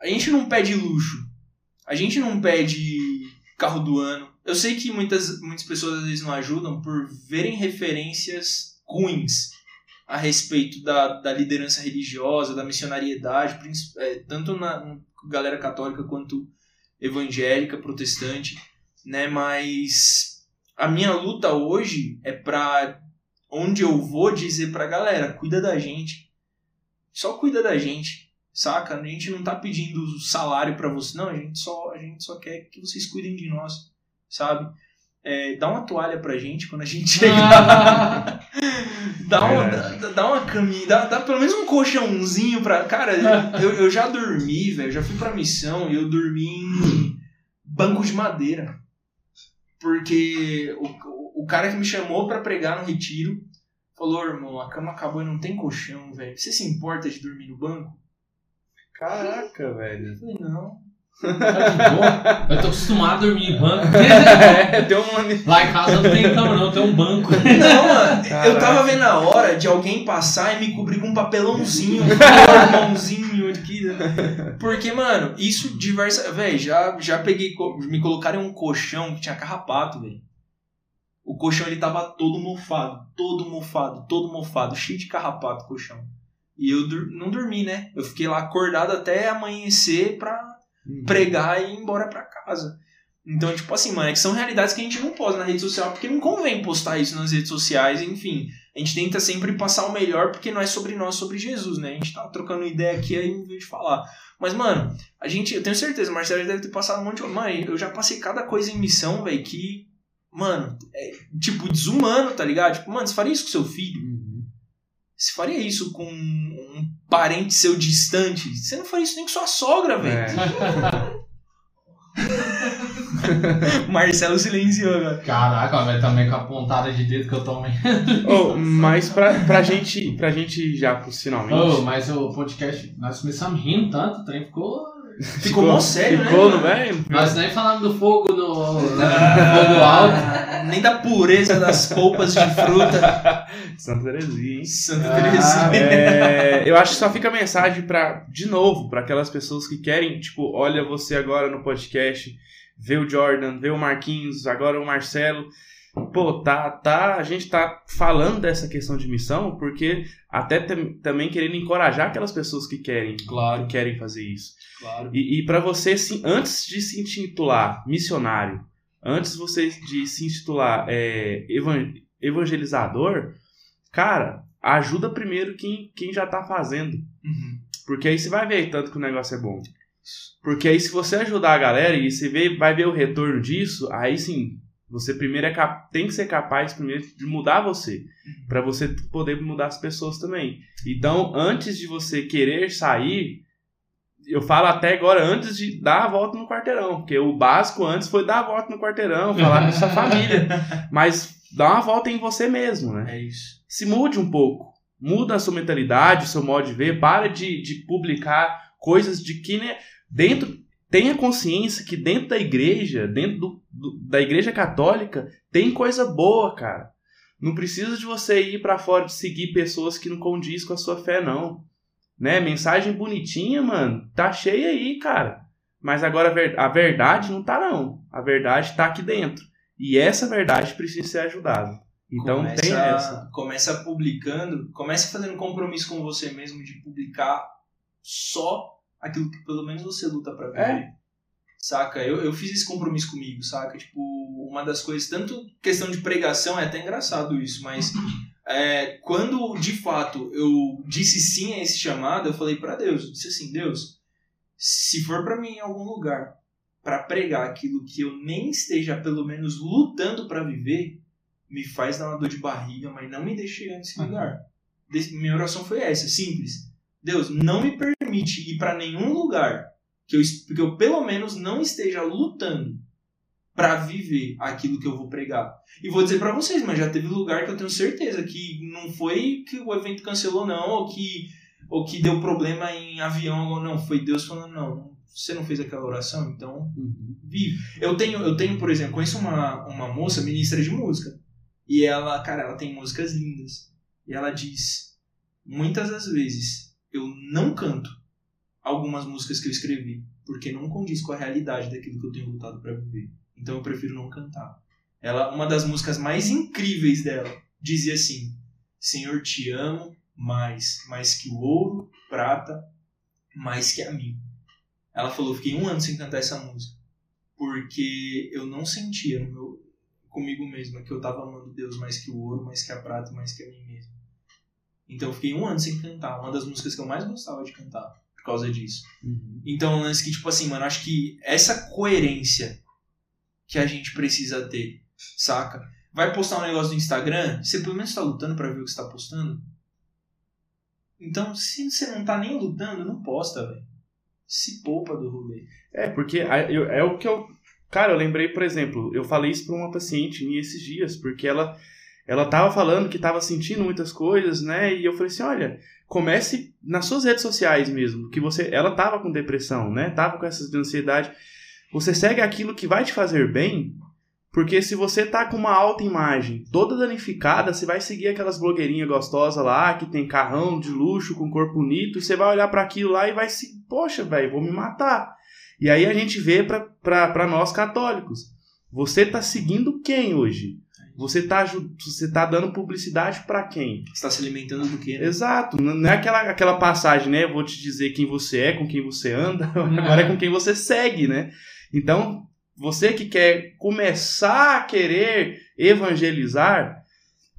[SPEAKER 3] a gente não pede luxo, a gente não pede carro do ano. Eu sei que muitas, muitas pessoas às vezes não ajudam por verem referências ruins a respeito da, da liderança religiosa, da missionariedade, é, tanto na galera católica quanto evangélica, protestante, né? Mas a minha luta hoje é pra onde eu vou dizer pra galera, cuida da gente. Só cuida da gente, saca? A gente não tá pedindo salário pra você, não, a gente só a gente só quer que vocês cuidem de nós, sabe? É, dá uma toalha pra gente quando a gente chegar. dá, uma, dá, dá uma caminha, dá, dá pelo menos um colchãozinho pra. Cara, eu, eu já dormi, velho. Já fui pra missão e eu dormi em banco de madeira. Porque o, o, cara que me chamou pra pregar no retiro falou: irmão, a cama acabou e não tem colchão, velho. Você se importa de dormir no banco?
[SPEAKER 2] Caraca, velho.
[SPEAKER 3] Eu falei: não.
[SPEAKER 1] Tá de boa. Eu tô acostumado a dormir em banco.
[SPEAKER 2] É, tem uma.
[SPEAKER 1] Lá em casa não tem cama, não, tem um banco.
[SPEAKER 3] Não, mano, eu
[SPEAKER 2] Caraca.
[SPEAKER 3] tava vendo a hora de alguém passar e me cobrir com um papelãozinho, um mãozinho aqui. Porque, mano, isso diversas. Véi, já, já peguei. Me colocaram em um colchão que tinha carrapato, velho. O colchão ele tava todo mofado, todo mofado, todo mofado, cheio de carrapato o colchão. E eu dur- não dormi, né? Eu fiquei lá acordado até amanhecer pra pregar e ir embora pra casa. Então, tipo assim, mano, é que são realidades que a gente não posta na rede social porque não convém postar isso nas redes sociais, enfim. a gente tenta sempre passar o melhor porque não é sobre nós, é sobre Jesus, né? A gente tá trocando ideia aqui aí em vez de falar. Mas, mano, a gente, eu tenho certeza, o Marcelo deve ter passado um monte de. Mano, eu já passei cada coisa em missão, velho, que. Mano, é, tipo, desumano, tá ligado? Tipo, mano, você faria isso com seu filho?
[SPEAKER 1] Uhum.
[SPEAKER 3] Você faria isso com parente seu distante? Você não faria isso nem com sua sogra, velho.
[SPEAKER 1] É.
[SPEAKER 3] Marcelo silenciou agora.
[SPEAKER 1] Caraca, mas também com a pontada de dedo que eu tomei.
[SPEAKER 2] Oh, mas pra, pra, gente, pra gente já finalmente.
[SPEAKER 1] Oh, mas o podcast, nós começamos rindo tanto, o trem ficou.
[SPEAKER 3] Ficou mó sério,
[SPEAKER 2] ficou,
[SPEAKER 3] né?
[SPEAKER 2] não é?
[SPEAKER 1] Nós nem falamos do fogo no. fogo alto.
[SPEAKER 3] Nem da pureza das polpas de fruta.
[SPEAKER 2] Santa Terezinha, hein?
[SPEAKER 3] Santa
[SPEAKER 1] Ah,
[SPEAKER 3] Terezinha.
[SPEAKER 2] É, eu acho que só fica a mensagem para de novo, para aquelas pessoas que querem, tipo, olha você agora no podcast, vê o Jordan, vê o Marquinhos, agora o Marcelo. Pô, tá, tá, a gente tá falando dessa questão de missão porque até tam- também querendo encorajar aquelas pessoas que querem,
[SPEAKER 3] Claro,
[SPEAKER 2] que querem fazer isso.
[SPEAKER 3] claro.
[SPEAKER 2] E, e para você, antes de se intitular missionário, antes você de se intitular é, evan- evangelizador, cara, ajuda primeiro quem, quem já tá fazendo.
[SPEAKER 3] Uhum.
[SPEAKER 2] Porque aí você vai ver tanto que o negócio é bom. Porque aí se você ajudar a galera e você vê, vai ver o retorno disso, aí sim, você primeiro é cap- tem que ser capaz primeiro de mudar você, Pra você poder mudar as pessoas também. Então, antes de você querer sair, eu falo até agora antes de dar a volta no quarteirão, porque o básico antes foi dar a volta no quarteirão, falar com sua família, mas dá uma volta em você mesmo, né?
[SPEAKER 3] É isso.
[SPEAKER 2] se mude um pouco. Muda a sua mentalidade, o seu modo de ver. Para de, de publicar coisas de que né, dentro. Tenha consciência que dentro da igreja, dentro do, do- da igreja católica, tem coisa boa, cara. Não precisa de você ir pra fora de seguir pessoas que não condiz com a sua fé, não. Né? Mensagem bonitinha, mano, tá cheia aí, cara. Mas agora a, ver- verdade não tá, não. A verdade tá aqui dentro. E essa verdade precisa ser ajudada. Então
[SPEAKER 3] começa,
[SPEAKER 2] tem essa.
[SPEAKER 3] Começa publicando, começa fazendo compromisso com você mesmo de publicar só aquilo que pelo menos você luta pra viver.
[SPEAKER 2] É.
[SPEAKER 3] Saca? Eu, eu fiz esse compromisso comigo, saca? Tipo, uma das coisas, tanto questão de pregação, é até engraçado isso, mas é, quando de fato eu disse sim a esse chamado, eu falei pra Deus, eu disse assim, Deus, se for pra mim em algum lugar pra pregar aquilo que eu nem esteja pelo menos lutando pra viver, me faz dar uma dor de barriga, mas não me deixe chegar nesse
[SPEAKER 1] Uhum.
[SPEAKER 3] lugar. Minha oração foi essa, simples. Deus, não me permite ir pra nenhum lugar que eu, que eu pelo menos não esteja lutando pra viver aquilo que eu vou pregar. E vou dizer pra vocês, mas já teve lugar que eu tenho certeza que não foi que o evento cancelou não, ou que ou que deu problema em avião ou não, foi Deus falando não, você não fez aquela oração, então vive. Eu tenho, eu tenho, por exemplo, conheço uma, uma moça ministra de música. E ela, cara, ela tem músicas lindas. E ela diz: muitas das vezes eu não canto algumas músicas que eu escrevi, porque não condiz com a realidade daquilo que eu tenho lutado para viver. Então eu prefiro não cantar. Ela, uma das músicas mais incríveis dela, dizia assim: Senhor, te amo mais, mais que o ouro, prata, mais que a mim. Ela falou: fiquei um ano sem cantar essa música porque eu não sentia no meu, comigo mesma que eu tava amando Deus mais que o ouro, mais que a prata, mais que a mim mesmo. Então eu fiquei um ano sem cantar, uma das músicas que eu mais gostava de cantar por causa disso. Então, um lance que, tipo assim, mano, acho que essa coerência que a gente precisa ter, saca? Vai postar um negócio no Instagram, você pelo menos tá lutando pra ver o que você tá postando? Então, se você não tá nem lutando, não posta, velho. Se poupa do rolê.
[SPEAKER 2] É, porque é o que eu. Cara, eu lembrei, por exemplo, eu falei isso pra uma paciente minha esses dias, porque ela, ela tava falando que tava sentindo muitas coisas, né? E eu falei assim: olha, comece nas suas redes sociais mesmo, que você. Ela tava com depressão, né? Tava com essas de ansiedade. Você segue aquilo que vai te fazer bem, porque se você tá com uma alta imagem toda danificada, você vai seguir aquelas blogueirinhas gostosas lá, que tem carrão de luxo, com corpo bonito, e você vai olhar para aquilo lá e vai se. Poxa, velho, vou me matar. E aí a gente vê para nós católicos. Você tá seguindo quem hoje? Você tá, você tá dando publicidade para quem?
[SPEAKER 3] Você tá se alimentando do quê, né?
[SPEAKER 2] Exato, não é aquela, aquela passagem, né? Eu vou te dizer quem você é, com quem você anda, agora é com quem você segue, né? Então, você que quer começar a querer evangelizar,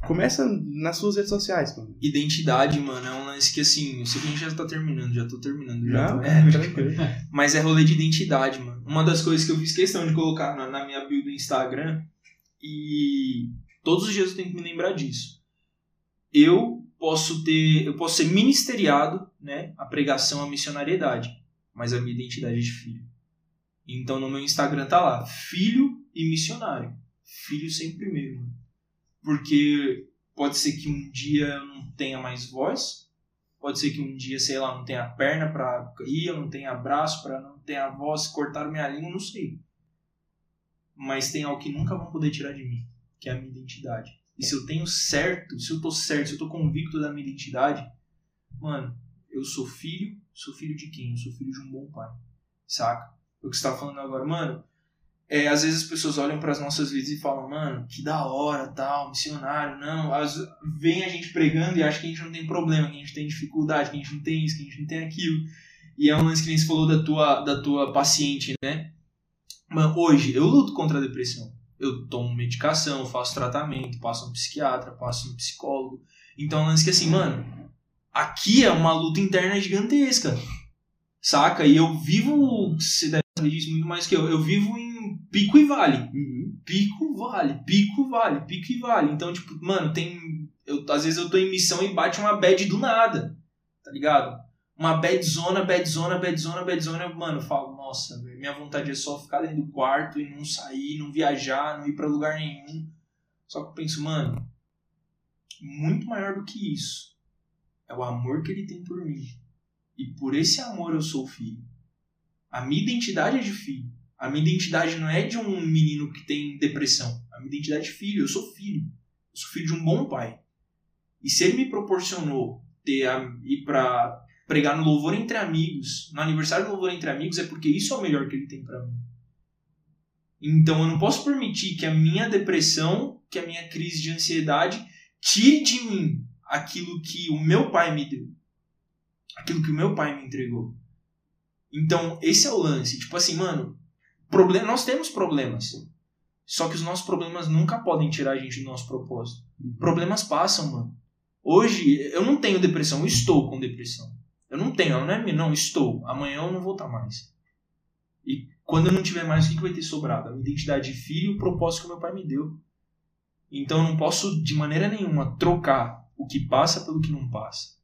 [SPEAKER 2] Começa nas suas redes sociais, mano.
[SPEAKER 3] Identidade, mano, é um lance que assim, eu sei que a gente já tá terminando, já tô terminando. Já
[SPEAKER 2] Não,
[SPEAKER 3] tô- é,
[SPEAKER 2] tranquilo.
[SPEAKER 3] mas é rolê de identidade, mano. Uma das coisas que eu fiz questão de colocar na, na minha bio do Instagram e todos os dias eu tenho que me lembrar disso. Eu posso ter, eu posso ser ministeriado, né, a pregação, a missionariedade, mas a minha identidade é de filho. Então no meu Instagram tá lá, filho e missionário. Filho sempre mano. Porque pode ser que um dia eu não tenha mais voz, Pode ser que um dia, sei lá, não tenha perna pra ir, eu não tenha braço pra não ter a voz, cortaram minha língua, não sei. Mas tem algo que nunca vão poder tirar de mim, que é a minha identidade. E se eu tenho certo, se eu tô certo, se eu tô convicto da minha identidade, mano, eu sou filho, sou filho de quem? Eu sou filho de um bom pai. Saca? O que você tá falando agora, mano, é, às vezes as pessoas olham para as nossas vidas e falam, mano, que da hora, tal, missionário, não. As, vem a gente pregando e acha que a gente não tem problema, que a gente tem dificuldade, que a gente não tem isso, que a gente não tem aquilo. E é um lance que nem você falou da tua, da tua paciente, né? Mano, hoje eu luto contra a depressão. Eu tomo medicação, faço tratamento, passo no psiquiatra, passo no psicólogo. Então é um lance que assim, mano, aqui é uma luta interna gigantesca. Saca? E eu vivo, você deve saber disso muito mais que eu, eu vivo em pico e vale
[SPEAKER 2] Uhum.
[SPEAKER 3] pico vale, pico vale, pico e vale. Então, tipo, mano, tem. Eu, às vezes eu tô em missão e bate uma bad do nada. Tá ligado? Uma bad zona, bad zona, bad zona, bad zona. Mano, eu falo, nossa, minha vontade é só ficar dentro do quarto e não sair, não viajar, não ir pra lugar nenhum. Só que eu penso, mano, muito maior do que isso é o amor que ele tem por mim. E por esse amor eu sou filho. A minha identidade é de filho. A minha identidade não é de um menino que tem depressão. A minha identidade é filho. Eu sou filho. Eu sou filho de um bom pai. E se ele me proporcionou ter a, ir pra pregar no louvor entre amigos, no aniversário do louvor entre amigos, é porque isso é o melhor que ele tem pra mim. Então eu não posso permitir que a minha depressão, que a minha crise de ansiedade tire de mim aquilo que o meu pai me deu. Aquilo que o meu pai me entregou. Então, esse é o lance. Tipo assim, mano, problema, nós temos problemas. Só que os nossos problemas nunca podem tirar a gente do nosso propósito. Problemas passam, mano. Hoje, eu não tenho depressão, eu estou com depressão. Eu não tenho, não é não, estou. Amanhã eu não vou estar mais. E quando eu não tiver mais, o que que vai ter sobrado? A minha identidade de filho e o propósito que meu pai me deu. Então eu não posso, de maneira nenhuma, trocar o que passa pelo que não passa.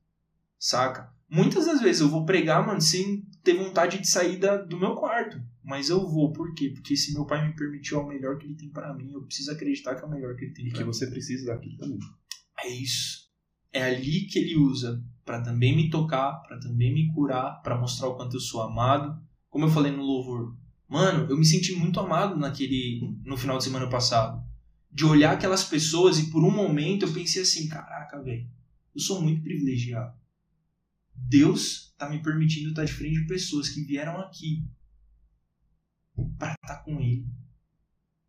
[SPEAKER 3] Saca? Muitas das vezes eu vou pregar, mano, sem ter vontade de sair da, do meu quarto. Mas eu vou, por quê? Porque se meu pai me permitiu é o melhor que ele tem pra mim, eu preciso acreditar que é o melhor que ele tem
[SPEAKER 2] E
[SPEAKER 3] pra
[SPEAKER 2] que
[SPEAKER 3] mim.
[SPEAKER 2] você precisa daquilo também.
[SPEAKER 3] É isso. É ali que ele usa pra também me tocar, pra também me curar, pra mostrar o quanto eu sou amado. Como eu falei no louvor, mano, eu me senti muito amado naquele no final de semana passado. De olhar aquelas pessoas e por um momento eu pensei assim, caraca, velho, eu sou muito privilegiado. Deus tá me permitindo estar de frente de pessoas que vieram aqui para estar com ele.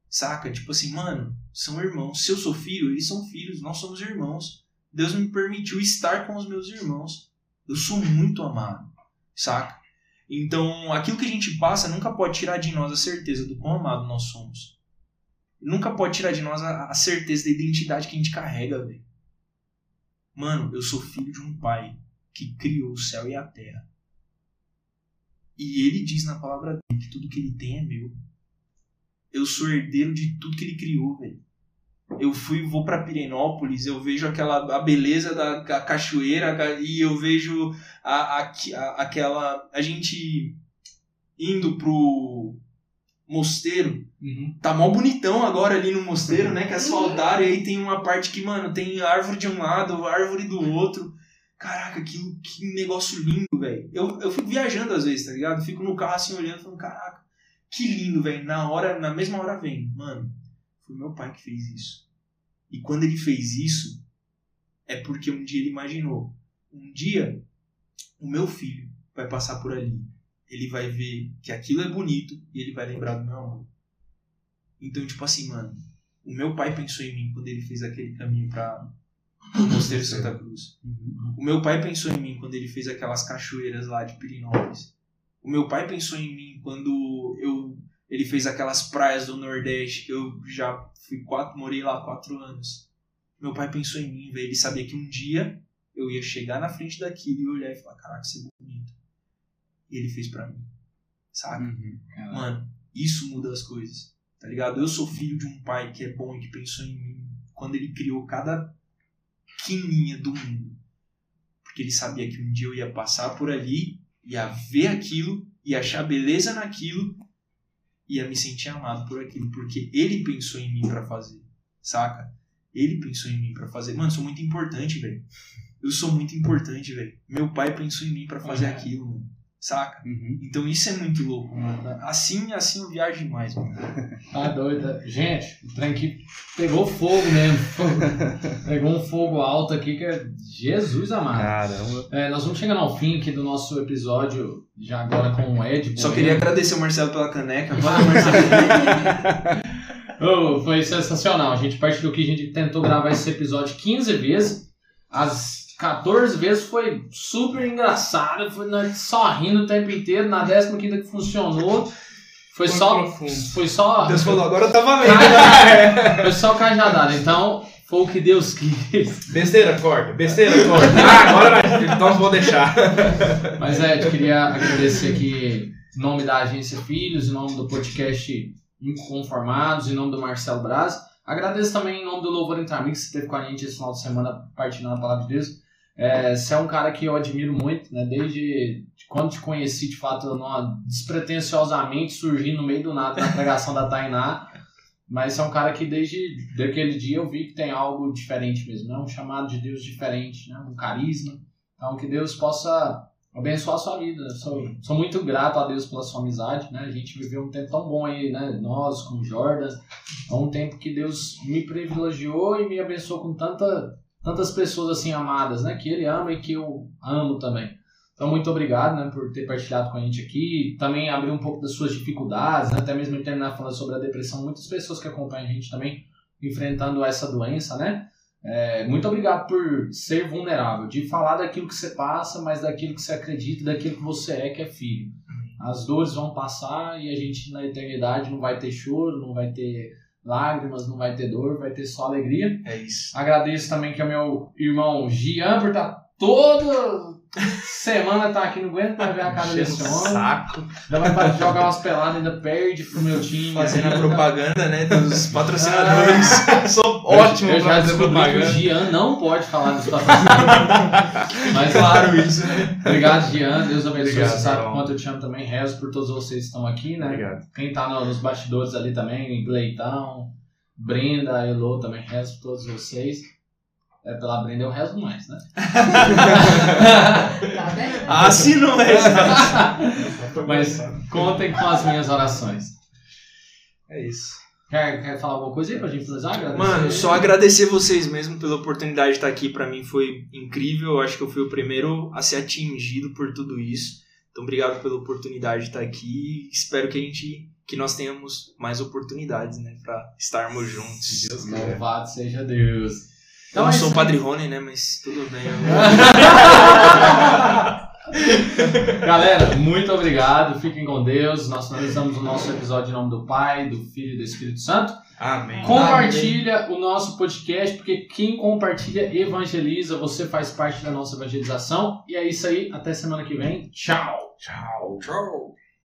[SPEAKER 3] Saca? Tipo assim, mano, são irmãos. Se eu sou filho, eles são filhos, nós somos irmãos. Deus me permitiu estar com os meus irmãos. Eu sou muito amado, saca? Então, aquilo que a gente passa nunca pode tirar de nós a certeza do quão amado nós somos. Nunca pode tirar de nós a, a certeza da identidade que a gente carrega, velho. Mano, eu sou filho de um pai que criou o céu e a terra. E ele diz na palavra dele que tudo que ele tem é meu. Eu sou herdeiro de tudo que ele criou, velho. Eu fui, vou pra Pirenópolis, eu vejo aquela a beleza da ca- cachoeira ca- e eu vejo a, a, a- aquela a gente indo pro mosteiro.
[SPEAKER 1] Uhum.
[SPEAKER 3] Tá mó bonitão agora ali no mosteiro, né? Que asfaltaram e aí tem uma parte que, mano, tem árvore de um lado, árvore do outro. Caraca, que, que negócio lindo, velho. Eu, eu fico viajando às vezes, tá ligado? Fico no carro assim olhando, falando, caraca, que lindo, velho. Na hora, na mesma hora vem, mano, foi meu pai que fez isso. E quando ele fez isso, é porque um dia ele imaginou. Um dia, o meu filho vai passar por ali. Ele vai ver que aquilo é bonito e ele vai lembrar do meu amor. Então, tipo assim, mano, o meu pai pensou em mim quando ele fez aquele caminho para o Mosteiro de Santa Cruz. O meu pai pensou em mim quando ele fez aquelas cachoeiras lá de Pirinópolis. O meu pai pensou em mim quando eu ele fez aquelas praias do Nordeste que eu já fui quatro, morei lá quatro anos. Meu pai pensou em mim, velho. Ele sabia que um dia eu ia chegar na frente daquilo e olhar e falar: caraca, você é bonito. E ele fez pra mim. Saca?
[SPEAKER 1] Uhum.
[SPEAKER 3] Mano, isso muda as coisas. Tá ligado? Eu sou filho de um pai que é bom e que pensou em mim quando ele criou cada quininha do mundo. Porque ele sabia que um dia eu ia passar por ali, ia ver aquilo, ia achar beleza naquilo, ia me sentir amado por aquilo. Porque ele pensou em mim pra fazer. Saca? Ele pensou em mim pra fazer. Mano, eu sou muito importante, velho. Eu sou muito importante, velho. Meu pai pensou em mim pra fazer
[SPEAKER 1] Uhum.
[SPEAKER 3] aquilo, mano. Saca?
[SPEAKER 1] Uhum.
[SPEAKER 3] Então isso é muito louco, mano. Assim, assim eu viajo demais, mano.
[SPEAKER 1] Tá doido. Gente, o trem aqui pegou fogo mesmo. Pegou um fogo alto aqui que é Jesus amado.
[SPEAKER 2] Caramba.
[SPEAKER 1] É, nós vamos chegando ao fim aqui do nosso episódio, já agora com o Ed.
[SPEAKER 3] Só queria agradecer o Marcelo pela caneca. Valeu, Marcelo.
[SPEAKER 1] Oh, foi sensacional. A gente partiu do que a gente tentou gravar esse episódio 15 vezes. As 14 vezes foi super engraçado. Foi nós só rindo o tempo inteiro. Na 15 que funcionou. Foi
[SPEAKER 2] Foi
[SPEAKER 1] só.
[SPEAKER 2] profundo.
[SPEAKER 1] Foi só.
[SPEAKER 3] Deus falou, agora tá valendo.
[SPEAKER 1] Cajadada. Foi só cajadada. Então, foi o que Deus quis.
[SPEAKER 2] Besteira, corta. Besteira, corta. Ah, agora vai. Então vou deixar.
[SPEAKER 1] Mas é, eu queria agradecer aqui em nome da Agência Filhos, em nome do podcast Inconformados, em nome do Marcelo Braz. Agradeço também em nome do Louvor Entre Amigos, que esteve com a gente esse final de semana partilhando a palavra de Deus. É, você é um cara que eu admiro muito, né? Desde quando te conheci, de fato, numa, despretensiosamente surgi no meio do nada na pregação da Tainá. Mas você é um cara que desde daquele dia eu vi que tem algo diferente mesmo, né? Um chamado de Deus diferente, né? Um carisma. Então que Deus possa abençoar a sua vida. Sou, sou muito grato a Deus pela sua amizade, né? A gente viveu um tempo tão bom aí, né? Nós com o Jordan. É um tempo que Deus me privilegiou e me abençoou com tanta, tantas pessoas assim amadas, né? Que Ele ama e que eu amo também. Então, muito obrigado né, por ter partilhado com a gente aqui. Também abrir um pouco das suas dificuldades, né, até mesmo terminar falando sobre a depressão. Muitas pessoas que acompanham a gente também enfrentando essa doença, né? É, muito obrigado por ser vulnerável, de falar daquilo que você passa, mas daquilo que você acredita, daquilo que você é, que é filho. As dores vão passar e a gente na eternidade não vai ter choro, não vai ter lágrimas, não vai ter dor, vai ter só alegria.
[SPEAKER 3] É isso.
[SPEAKER 1] Agradeço também que é meu irmão Gian por estar toda semana tá aqui, não aguento mais ver a cara desse
[SPEAKER 2] o
[SPEAKER 1] homem.
[SPEAKER 2] saco.
[SPEAKER 1] Já vai pra jogar umas peladas, ainda perde pro meu time.
[SPEAKER 3] Fazendo a
[SPEAKER 1] ainda.
[SPEAKER 3] propaganda, né, dos patrocinadores.
[SPEAKER 2] Sou
[SPEAKER 1] Eu-
[SPEAKER 2] ótimo
[SPEAKER 1] eu
[SPEAKER 2] pra
[SPEAKER 1] já descobri que o. Gian não pode falar dos patrocinadores. Mas
[SPEAKER 3] claro isso, né?
[SPEAKER 1] Obrigado, Gian. Deus abençoe.
[SPEAKER 2] Obrigado,
[SPEAKER 1] Você sabe
[SPEAKER 2] irmão.
[SPEAKER 1] quanto eu te amo também. Rezo por todos vocês que estão aqui, né?
[SPEAKER 2] Obrigado.
[SPEAKER 1] Quem tá no- nos bastidores ali também, Gleitão, Brenda, Elô, também rezo por todos vocês. É, pela Brenda eu rezo mais, né?
[SPEAKER 3] Se não é.
[SPEAKER 1] Mas contem com as minhas orações.
[SPEAKER 3] É isso.
[SPEAKER 1] Quer, quer falar alguma coisa aí pra gente finalizar? Agradecer?
[SPEAKER 3] Mano, só agradecer vocês mesmo pela oportunidade de estar aqui. Pra mim foi incrível. Eu acho que eu fui o primeiro a ser atingido por tudo isso. Então, obrigado pela oportunidade de estar aqui. Espero que a gente, que nós tenhamos mais oportunidades, né, para estarmos juntos.
[SPEAKER 2] Deus.
[SPEAKER 1] Louvado seja Deus.
[SPEAKER 3] Eu não
[SPEAKER 1] é
[SPEAKER 3] sou o Padre Rony, né, mas tudo bem.
[SPEAKER 1] Galera, muito obrigado. Fiquem com Deus. Nós finalizamos o nosso episódio em nome do Pai, do Filho e do Espírito Santo.
[SPEAKER 2] Amém.
[SPEAKER 1] Compartilha o nosso podcast, porque quem compartilha evangeliza. Você faz parte da nossa evangelização. E é isso aí. Até semana que vem. Tchau.
[SPEAKER 2] Tchau.
[SPEAKER 3] Tchau.